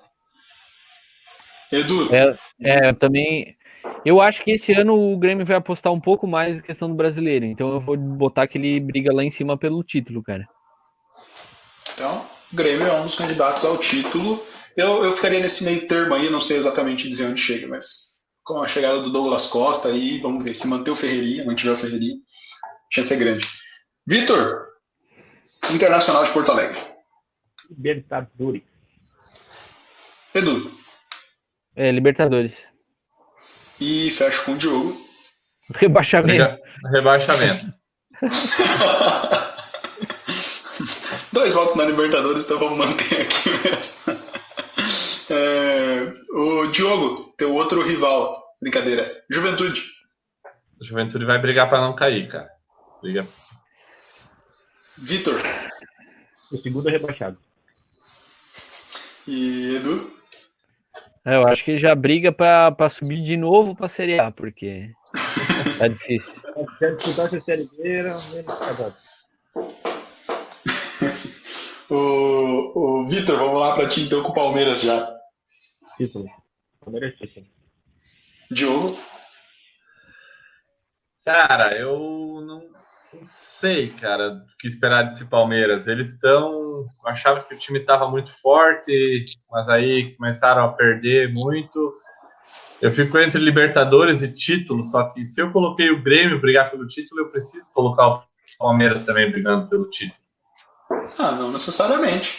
Edu, É, é, eu também. Eu acho que esse ano o Grêmio vai apostar um pouco mais na questão do brasileiro, então eu vou botar que ele briga lá em cima pelo título, cara. Então, o Grêmio é um dos candidatos ao título. Eu, eu ficaria nesse meio termo aí, não sei exatamente dizer onde chega, mas com a chegada do Douglas Costa aí, vamos ver. Se manter o Ferreirinha, mantiver o Ferreirinha, a chance é grande. Vitor, Internacional de Porto Alegre. Libertadores. Edu, É, Libertadores. e fecho com o Diogo. Rebaixamento. Rebaixamento. Dois votos na Libertadores, então vamos manter aqui mesmo. É, o Diogo, teu outro rival. Brincadeira. Juventude. Juventude vai brigar para não cair, cara. Briga. Vitor O segundo é rebaixado. e Edu. É, eu acho que já briga pra, pra subir de novo pra Série A, porque tá difícil. Quer disputar essa série B, menos casado. O, o Vitor, vamos lá pra ti então com o Palmeiras já. Título. Palmeiras título. Diogo. Cara, eu não, não sei, cara, o que esperar desse Palmeiras. Eles estão. Eu achava que o time estava muito forte, mas aí começaram a perder muito. Eu fico entre Libertadores e título, só que se eu coloquei o Grêmio brigar pelo título, eu preciso colocar o Palmeiras também brigando pelo título. Ah, não necessariamente.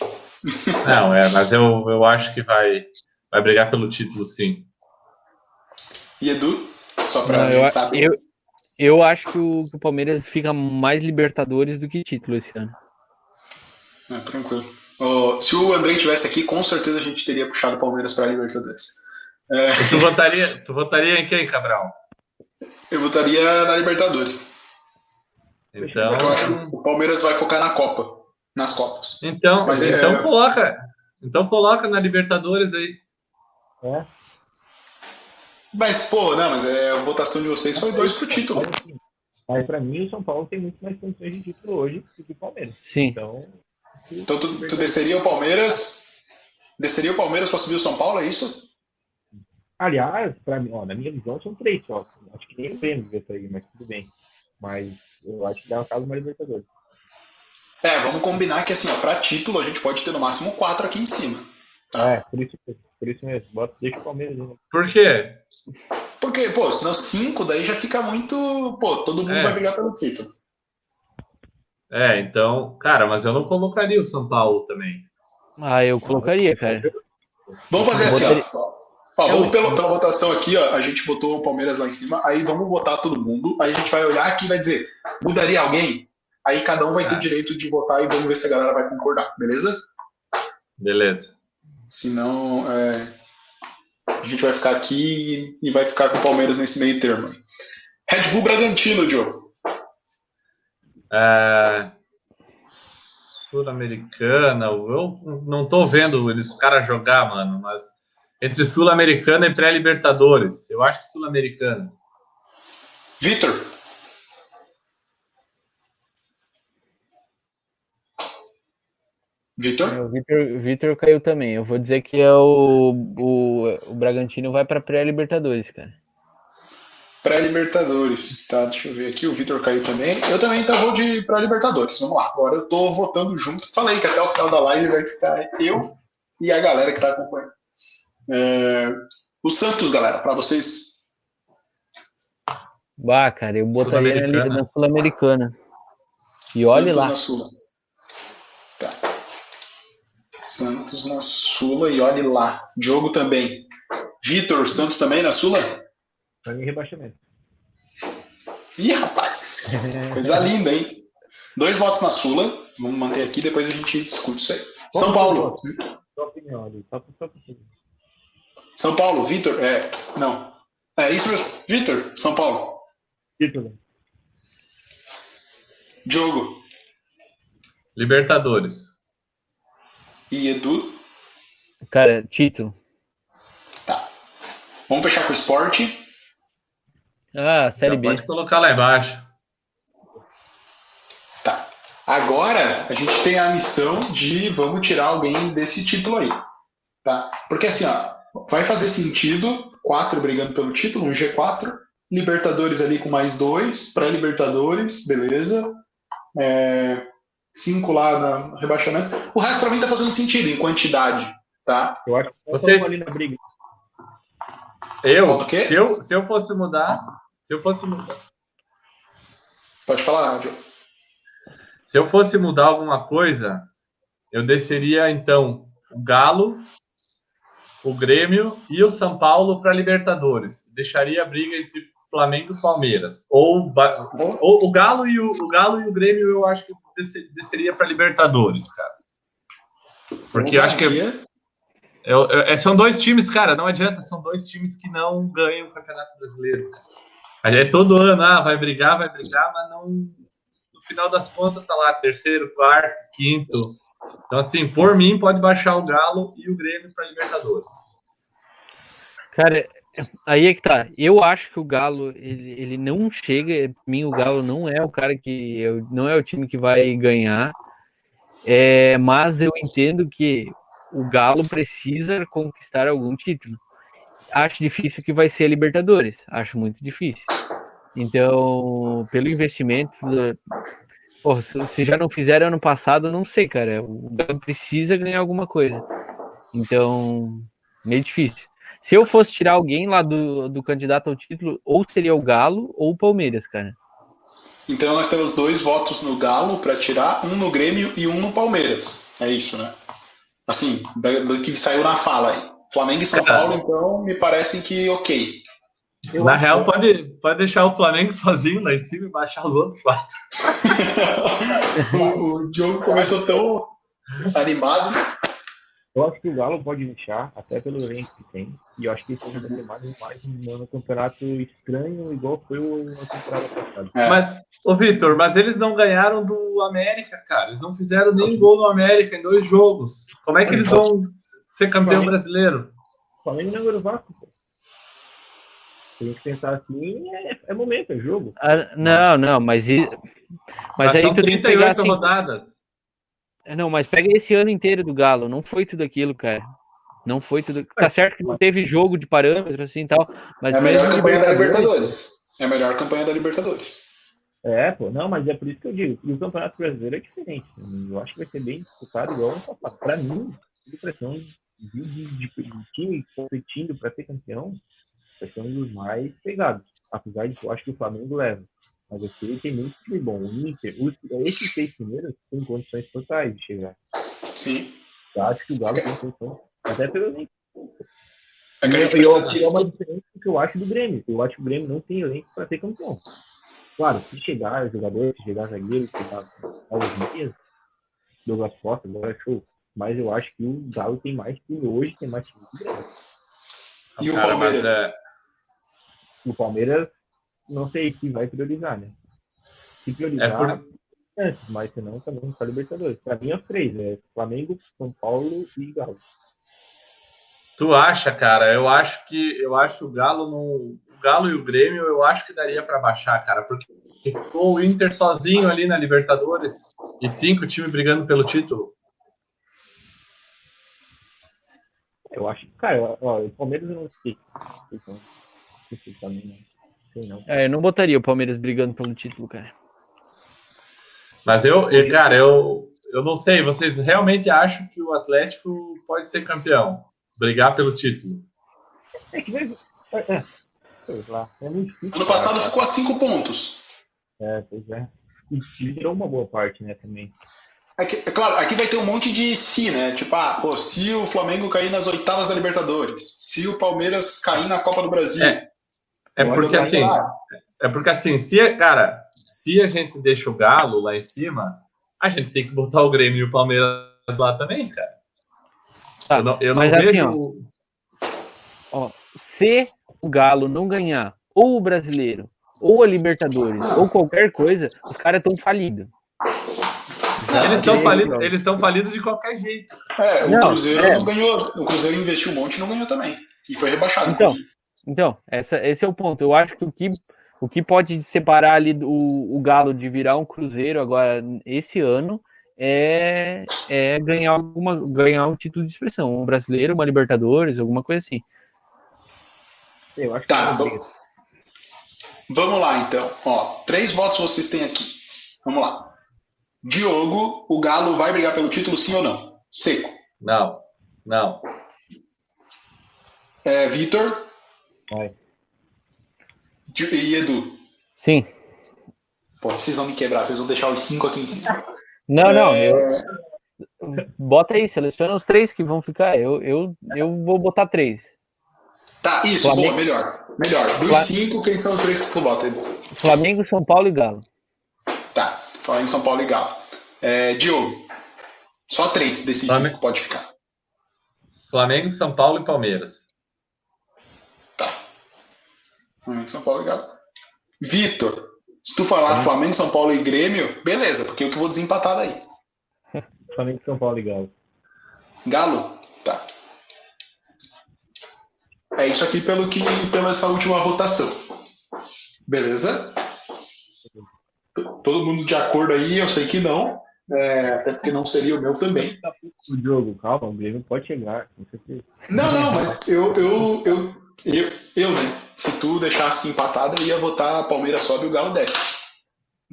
Não, é, mas eu, eu acho que vai, vai brigar pelo título, sim. E Edu, só pra Não, gente eu, saber. eu, eu acho que o, que o Palmeiras fica mais Libertadores do que título esse ano. Ah, tranquilo. Ó, se o Andrei tivesse aqui, com certeza a gente teria puxado o Palmeiras pra Libertadores. É, Tu votaria, tu votaria em quem, Cabral? eu votaria na Libertadores. Então, Porque eu acho que o Palmeiras vai focar na Copa. Nas Copas. então, Mas é- então coloca, então coloca na Libertadores aí. É? Mas, pô, não, mas é, a votação de vocês foi dois pro título. Mas, assim, pra mim, o São Paulo tem muito mais condições de título hoje do que o Palmeiras. Sim. Então, Então tu, tu desceria o Palmeiras. Desceria o Palmeiras pra subir o São Paulo, é isso? Aliás, pra mim, ó, na minha visão, são três só. Acho que nem o Grêmio aí, mas tudo bem. Mas eu acho que dá uma casa uma Libertadores. É, vamos combinar que assim, ó, pra título a gente pode ter no máximo quatro aqui em cima. Tá? É, por isso, por isso mesmo. Bota, deixa o Palmeiras. Né? Por quê? Porque, pô, senão cinco daí já fica muito. Pô, todo mundo É. vai brigar pelo título. É, então, cara, mas eu não colocaria o São Paulo também. Ah, eu colocaria, cara. Vamos fazer assim, ó. Ó, vamos pela, pela votação aqui, ó. A gente botou o Palmeiras lá em cima, aí vamos votar todo mundo. Aí a gente vai olhar aqui e vai dizer, mudaria alguém? Aí cada um vai ter Ah. direito de votar e vamos ver se a galera vai concordar, beleza? Beleza. Senão é, a gente vai ficar aqui e vai ficar com o Palmeiras nesse meio termo. Red Bull Bragantino, Joe. É, Sul-Americana, eu não tô vendo eles caras jogar, mano, mas entre Sul-Americana e pré-Libertadores, eu acho que Sul-Americana. Vitor. Vitor? É, O Vitor, Vitor caiu também. Eu vou dizer que é o, o, o Bragantino vai para pré-Libertadores, cara. Pré-Libertadores, tá? Deixa eu ver aqui. O Vitor caiu também. Eu também então vou de pré-Libertadores. Vamos lá. Agora eu tô votando junto. Falei que até o final da live vai ficar eu e a galera que tá acompanhando. É, O Santos, galera, para vocês. Bah, cara, eu botaria ali Sul-Americana. na Sul-Americana. E olhe Santos lá. Santos na Sula e olhe lá. Diogo também. Vitor, Santos também na Sula? Pra mim, rebaixamento. Ih, rapaz! Coisa linda, hein? Dois votos na Sula. Vamos manter aqui, depois a gente discute isso aí. São Paulo. São Paulo, Vitor. É, não. É isso mesmo. Vitor, São Paulo. título. Diogo Libertadores. E Edu. Cara, título. Tá. Vamos fechar com o esporte. Ah, Série Já B. pode colocar lá embaixo. Tá. Agora a gente tem a missão de vamos tirar alguém desse título aí. Tá? Porque assim, ó, vai fazer sentido quatro brigando pelo título, um G4, Libertadores ali com mais dois, pré-Libertadores, beleza. É, cinco lá no rebaixamento. O resto pra mim tá fazendo sentido em quantidade, tá? Eu acho que Vocês- ali na briga. Eu, Falta o quê? se eu, se eu fosse mudar, se eu fosse mudar, Pode falar, Diogo. se eu fosse mudar alguma coisa, eu desceria então o Galo, o Grêmio e o São Paulo para Libertadores. Deixaria a briga entre Flamengo e Palmeiras. Ou, ou o Galo e o, o Galo e o Grêmio eu acho que desceria para Libertadores, cara. Porque eu acho que Ousadia. eu- eu- é- são dois times, cara, não adianta, são dois times que não ganham o Campeonato Brasileiro. Aí é todo ano, ah, vai brigar, vai brigar, mas não. No final das contas, tá lá, terceiro, quarto, quinto. Então, assim, por mim, pode baixar o Galo e o Grêmio para Libertadores. Cara, aí é que tá. Eu acho que o Galo, ele, ele não chega. Pra mim, o Galo não é o cara que. Não é o time que vai ganhar. É, mas eu entendo que o Galo precisa conquistar algum título. Acho difícil que vai ser a Libertadores. Acho muito difícil. Então, pelo investimento. Porra, se, já não fizeram ano passado, não sei, cara. O Galo precisa ganhar alguma coisa. Então, meio difícil. Se eu fosse tirar alguém lá do, do candidato ao título, ou seria o Galo ou o Palmeiras, cara. Então nós temos dois votos no Galo para tirar, um no Grêmio e um no Palmeiras. É isso, né? Assim, do que saiu na fala aí. Flamengo e São. Paulo, então, me parecem que ok. Eu Na real, pode, pode deixar o Flamengo sozinho lá em cima e baixar os outros quatro. o, o jogo começou tão animado. Eu acho que o Galo pode deixar, até pelo elenco que tem. E eu acho que isso vai ser mais, mais um campeonato estranho, igual foi o na temporada passada. É. Mas, ô Vitor, mas eles não ganharam do América, cara. Eles não fizeram nem gol no América em dois jogos. Como é que eles vão ser campeão brasileiro? O Flamengo não é o Vasco, pô. Tem que pensar assim, é, é momento, é jogo. Ah, não, não, mas, i- mas Mas aí são tu tem que pegar 38 assim, rodadas. Não, mas pega esse ano inteiro do Galo, não foi tudo aquilo, cara. Não foi tudo. Tá certo que não teve jogo de parâmetro assim e tal, mas É a melhor campanha da Libertadores-. É a melhor campanha da Libertadores. É, pô, não, mas é por isso que eu digo. E o Campeonato Brasileiro é diferente. Eu acho que vai ser bem disputado igual ano passado. Pra mim, a impressão de, de, de, de time competindo para ser campeão vai ser um dos mais pegados. Apesar de que eu acho que o Flamengo leva. Mas eu sei que tem muito time bom. O Inter, esses seis primeiros têm condições totais de chegar. Sim. Eu acho que o Galo tem condições. Até pelo elenco. É E eu- precisa e é uma diferença que eu acho do Grêmio. Eu acho que o Grêmio não tem elenco para ser campeão. Claro, se chegar jogador, se chegar zagueiro, se chegar aos meias, Douglas Costa, agora é show. Mas eu acho que o Galo tem mais time hoje, tem mais time que o Grêmio. E o Palmeiras? é, O Palmeiras, não sei se vai priorizar, né? Se priorizar, É por- antes, mas senão também para Libertadores. Para mim, é os três, né? Flamengo, São Paulo e Galo. Tu acha, cara? Eu acho que eu acho o Galo no o Galo e o Grêmio, eu acho que daria pra baixar, cara, porque ficou o Inter sozinho ali na Libertadores e cinco times brigando pelo título. Eu acho que, cara, ó, o Palmeiras eu não sei. Então, não sei também, não. Sei não. É, eu não botaria o Palmeiras brigando pelo título, cara. Mas eu, eu- cara, eu eu não sei, vocês realmente acham que o Atlético pode ser campeão, brigar pelo título? É que vai. É, é. Sei lá, é muito difícil. Ano passado cara. ficou a cinco pontos. É, pois é. E tirou uma boa parte, né, também. Aqui, é claro, aqui vai ter um monte de se, né? Tipo, ah, pô, se o Flamengo cair nas oitavas da Libertadores, se o Palmeiras cair na Copa do Brasil. É. É porque assim, lá. é porque assim, se, cara, se a gente deixa o Galo lá em cima, a gente tem que botar o Grêmio e o Palmeiras lá também, cara. Tá, eu não, eu não mas assim, vejo. ó, Ó, se o Galo não ganhar ou o Brasileiro, ou a Libertadores, ou qualquer coisa, os caras estão falidos. Eles estão falidos, eles estão falidos de qualquer jeito. É, o Não, Cruzeiro é. não ganhou. O Cruzeiro investiu um monte e não ganhou também. E foi rebaixado. Então, inclusive. Então, essa, esse é o ponto. Eu acho que o que, o que pode separar ali do, o Galo de virar um Cruzeiro agora, esse ano, é, é ganhar, alguma, ganhar um título de expressão. Um brasileiro, uma Libertadores, alguma coisa assim. Eu acho Tá, que é vamos- briga. Vamos lá, então. Ó, três votos vocês têm aqui. Vamos lá. Diogo, o Galo vai brigar pelo título, sim ou não? Seco. Não, não. É, Vitor Vai. E Edu. Sim. Pô, vocês vão me quebrar, vocês vão deixar os cinco aqui em cima. Não, não, É, eu, bota aí, seleciona os três que vão ficar. Eu, eu, eu vou botar três. Tá, isso, Flamengo. boa, melhor. Melhor. Dos Fla- cinco, quem são os três que tu bota, Edu? Flamengo, São Paulo e Galo. Tá, Flamengo, São Paulo e Galo. É, Diogo, só três desses Flamengo. cinco pode ficar. Flamengo, São Paulo e Palmeiras. Flamengo, São Paulo e Galo. Vitor, se tu falar Hum. Flamengo, São Paulo e Grêmio, beleza, porque eu que vou desempatar daí. Flamengo São Paulo e Galo. Galo? Tá. É isso aqui pelo que, pela essa última rotação. Beleza? Todo mundo de acordo aí? Eu sei que não. É, até porque não seria o meu também. O jogo, calma, o Grêmio pode chegar. Não, não, mas eu, eu, eu, eu, eu, né? Se tu deixasse empatado, eu ia votar Palmeiras sobe e o Galo desce.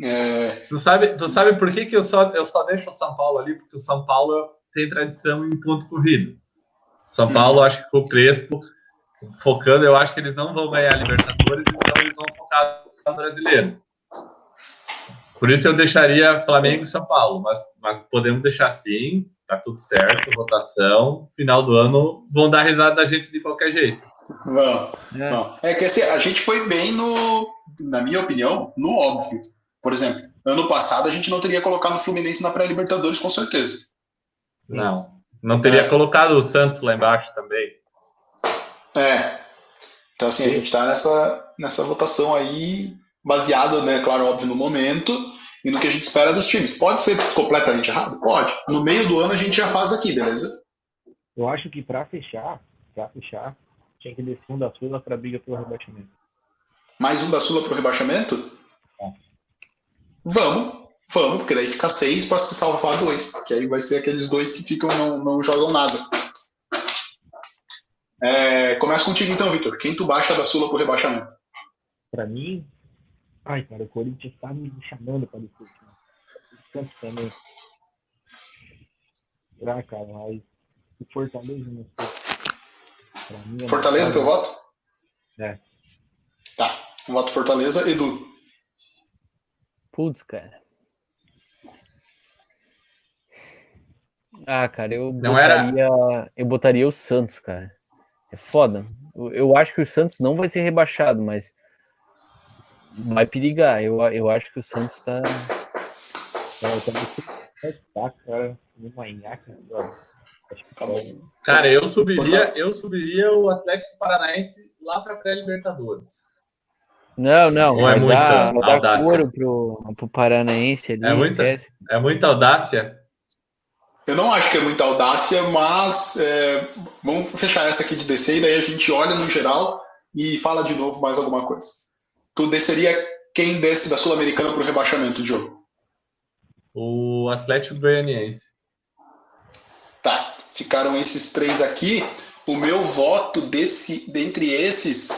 É, Tu sabe, tu sabe por que, que eu, só, eu só deixo o São Paulo ali? Porque o São Paulo tem tradição em ponto corrido. São Paulo, acho que com o Crespo, focando, eu acho que eles não vão ganhar a Libertadores, então eles vão focar no brasileiro. Por isso eu deixaria Flamengo e São Paulo, mas, mas podemos deixar assim, tá tudo certo, votação, final do ano vão dar risada da gente de qualquer jeito. vamos, É. É que assim, a gente foi bem no, na minha opinião, no óbvio. Por exemplo, ano passado a gente não teria colocado o Fluminense na pré-Libertadores, com certeza. Não. Não teria É. colocado o Santos lá embaixo também. É. Então, assim, a gente está nessa, nessa votação aí, baseado, né, claro, óbvio, no momento e no que a gente espera dos times. Pode ser completamente errado? Pode. No meio do ano a gente já faz aqui, beleza? Eu acho que pra fechar, pra fechar, tinha que descer um da Sula pra briga pelo rebaixamento. Mais um da Sula pro rebaixamento? Vamos, vamos, porque daí fica seis para se salvar dois. Que aí vai ser aqueles dois que ficam não, não jogam nada. É, começa contigo então, Vitor. Quem tu baixa da Sula pro rebaixamento? Pra mim, ai, cara, o Corinthians tá me chamando pra discutir. O Santos também. Será, cara, mas o Fortaleza não sei. Mim, é Fortaleza, teu mais- voto? É. Tá. Voto Fortaleza. Edu. Putz, cara. Ah, cara, eu Não era- botaria, eu botaria o Santos, cara. É foda. Eu, eu acho que o Santos não vai ser rebaixado, mas vai perigar. Eu, eu acho que o Santos tá. Cara, eu também tá, cara, no Manhaca, Tá tá. Cara, eu subiria, eu subiria o Atlético Paranaense lá para pré-Libertadores. Não, não, Ou é muita dar audácia? couro pro, pro Paranaense ali, É muita? esquece. É muita audácia. Eu não acho que é muita audácia, mas é, vamos fechar essa aqui de descer e daí a gente olha no geral e fala de novo mais alguma coisa. Tu desceria quem desce da Sul-Americana pro rebaixamento, Diogo? O Atlético Goianiense. Tá, ficaram esses três aqui. O meu voto desse, dentre esses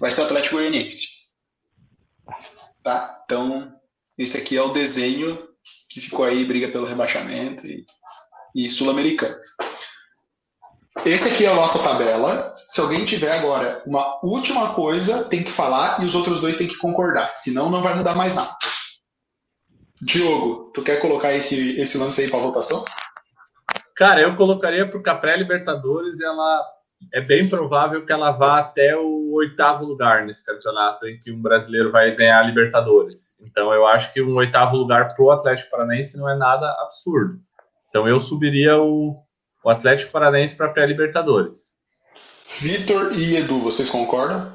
vai ser o Atlético Goianiense. Tá? Então, esse aqui é o desenho que ficou aí, briga pelo rebaixamento e, e sul-americano. Esse aqui é a nossa tabela. Se alguém tiver agora uma última coisa, tem que falar e os outros dois têm que concordar. Senão, não vai mudar mais nada. Diogo, tu quer colocar esse, esse lance aí para votação? Cara, eu colocaria porque a pré-Libertadores ela é bem provável que ela vá até o oitavo lugar nesse campeonato em que um brasileiro vai ganhar a Libertadores. Então eu acho que um oitavo lugar pro Atlético Paranaense não é nada absurdo. Então eu subiria o, o Atlético Paranaense para pré-Libertadores. Vitor e Edu, vocês concordam?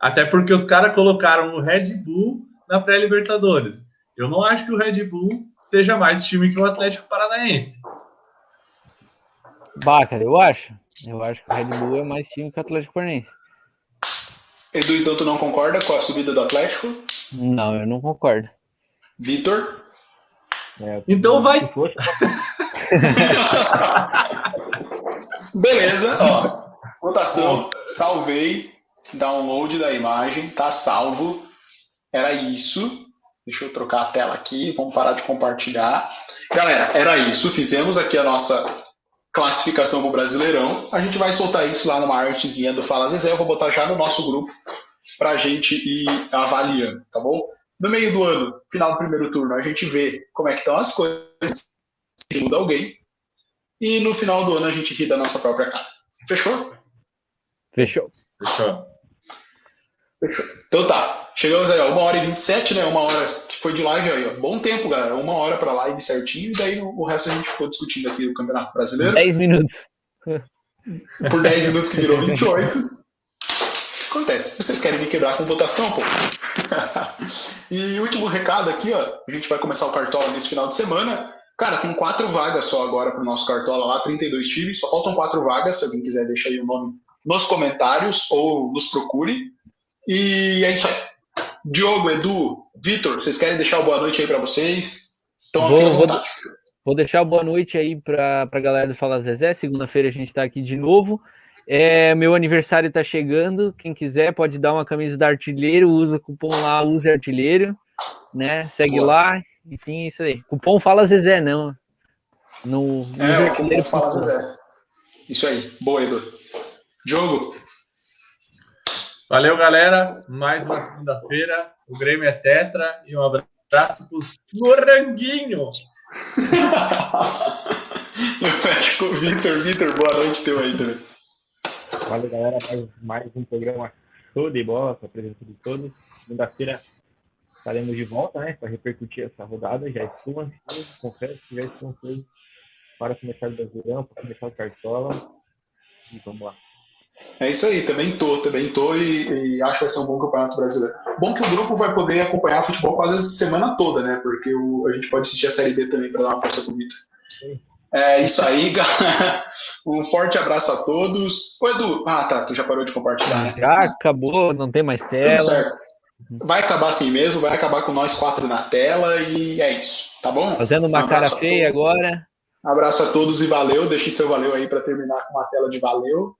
Até porque os caras colocaram o Red Bull na pré-Libertadores. Eu não acho que o Red Bull seja mais time que o Atlético Paranaense. Bah, cara, eu acho. Eu acho que o Red Bull é mais time que o Atlético Paranaense. Edu, então tu não concorda com a subida do Atlético? Não, eu não concordo. Vitor? É, Então vai. Beleza, ó. Votação, salvei. Download da imagem, tá salvo. Era isso. Deixa eu trocar a tela aqui, vamos parar de compartilhar. Galera, era isso. Fizemos aqui a nossa classificação pro Brasileirão. A gente vai soltar isso lá numa artezinha do Fala Zezé. Eu vou botar já no nosso grupo pra gente ir avaliando, tá bom? No meio do ano, final do primeiro turno, a gente vê como é que estão as coisas, se muda alguém. E no final do ano a gente ri da nossa própria cara. Fechou? Fechou. Fechou. Então tá. Chegamos aí, ó, uma hora e 27, né? Uma hora que foi de live aí, ó. Bom tempo, galera. Uma hora pra live certinho. E daí o o resto a gente ficou discutindo aqui o Campeonato Brasileiro. 10 minutos. Por 10 minutos que virou 28. Acontece. Vocês querem me quebrar com votação, pô? e último recado aqui, ó. A gente vai começar o Cartola nesse final de semana. Cara, tem quatro vagas só agora pro nosso Cartola lá, 32 times. Só faltam quatro vagas. Se alguém quiser, deixa aí o nome nos comentários ou nos procure. E é isso aí. Diogo, Edu, Vitor, vocês querem deixar o boa noite aí pra vocês? Então, Vou- vou- vontade. Vou deixar boa noite aí pra, pra galera do Fala Zezé. Segunda-feira a gente tá aqui de novo. É, meu aniversário tá chegando. Quem quiser pode dar uma camisa da Artilheiro. Usa o cupom lá, use Artilheiro. Né? Segue Boa. lá. Enfim, é isso aí. Cupom Fala Zezé, não. No, use É, o como fala Zezé. Isso aí. Boa, Edu. Diogo, Valeu, galera. Mais uma segunda-feira. O Grêmio é tetra. E um abraço pros Moranguinho. eu fecho com o Vitor. Vitor, boa noite teu aí também. Valeu, galera. Mais, mais um programa show de bola com a presença de todos. Segunda-feira estaremos de volta, né? Para repercutir essa rodada. Já estou ansioso, confesso que já estou ansioso para começar o Brasileirão, para começar o Cartola. E vamos lá. É isso aí, também tô, também tô e, e acho que vai ser um bom campeonato brasileiro. Bom que o grupo vai poder acompanhar futebol quase a semana toda, né? Porque o- a gente pode assistir a Série B também para dar uma força Vitor. É isso aí, galera. Um forte abraço a todos. Ô, Edu, ah tá, tu já parou de compartilhar, né? Já acabou, não tem mais Tudo tela. certo. Vai acabar assim mesmo, vai acabar com nós quatro na tela e é isso, tá bom? Fazendo Um uma cara abraço a feia agora. Abraço a todos e valeu. Deixe seu valeu aí para terminar com uma tela de valeu.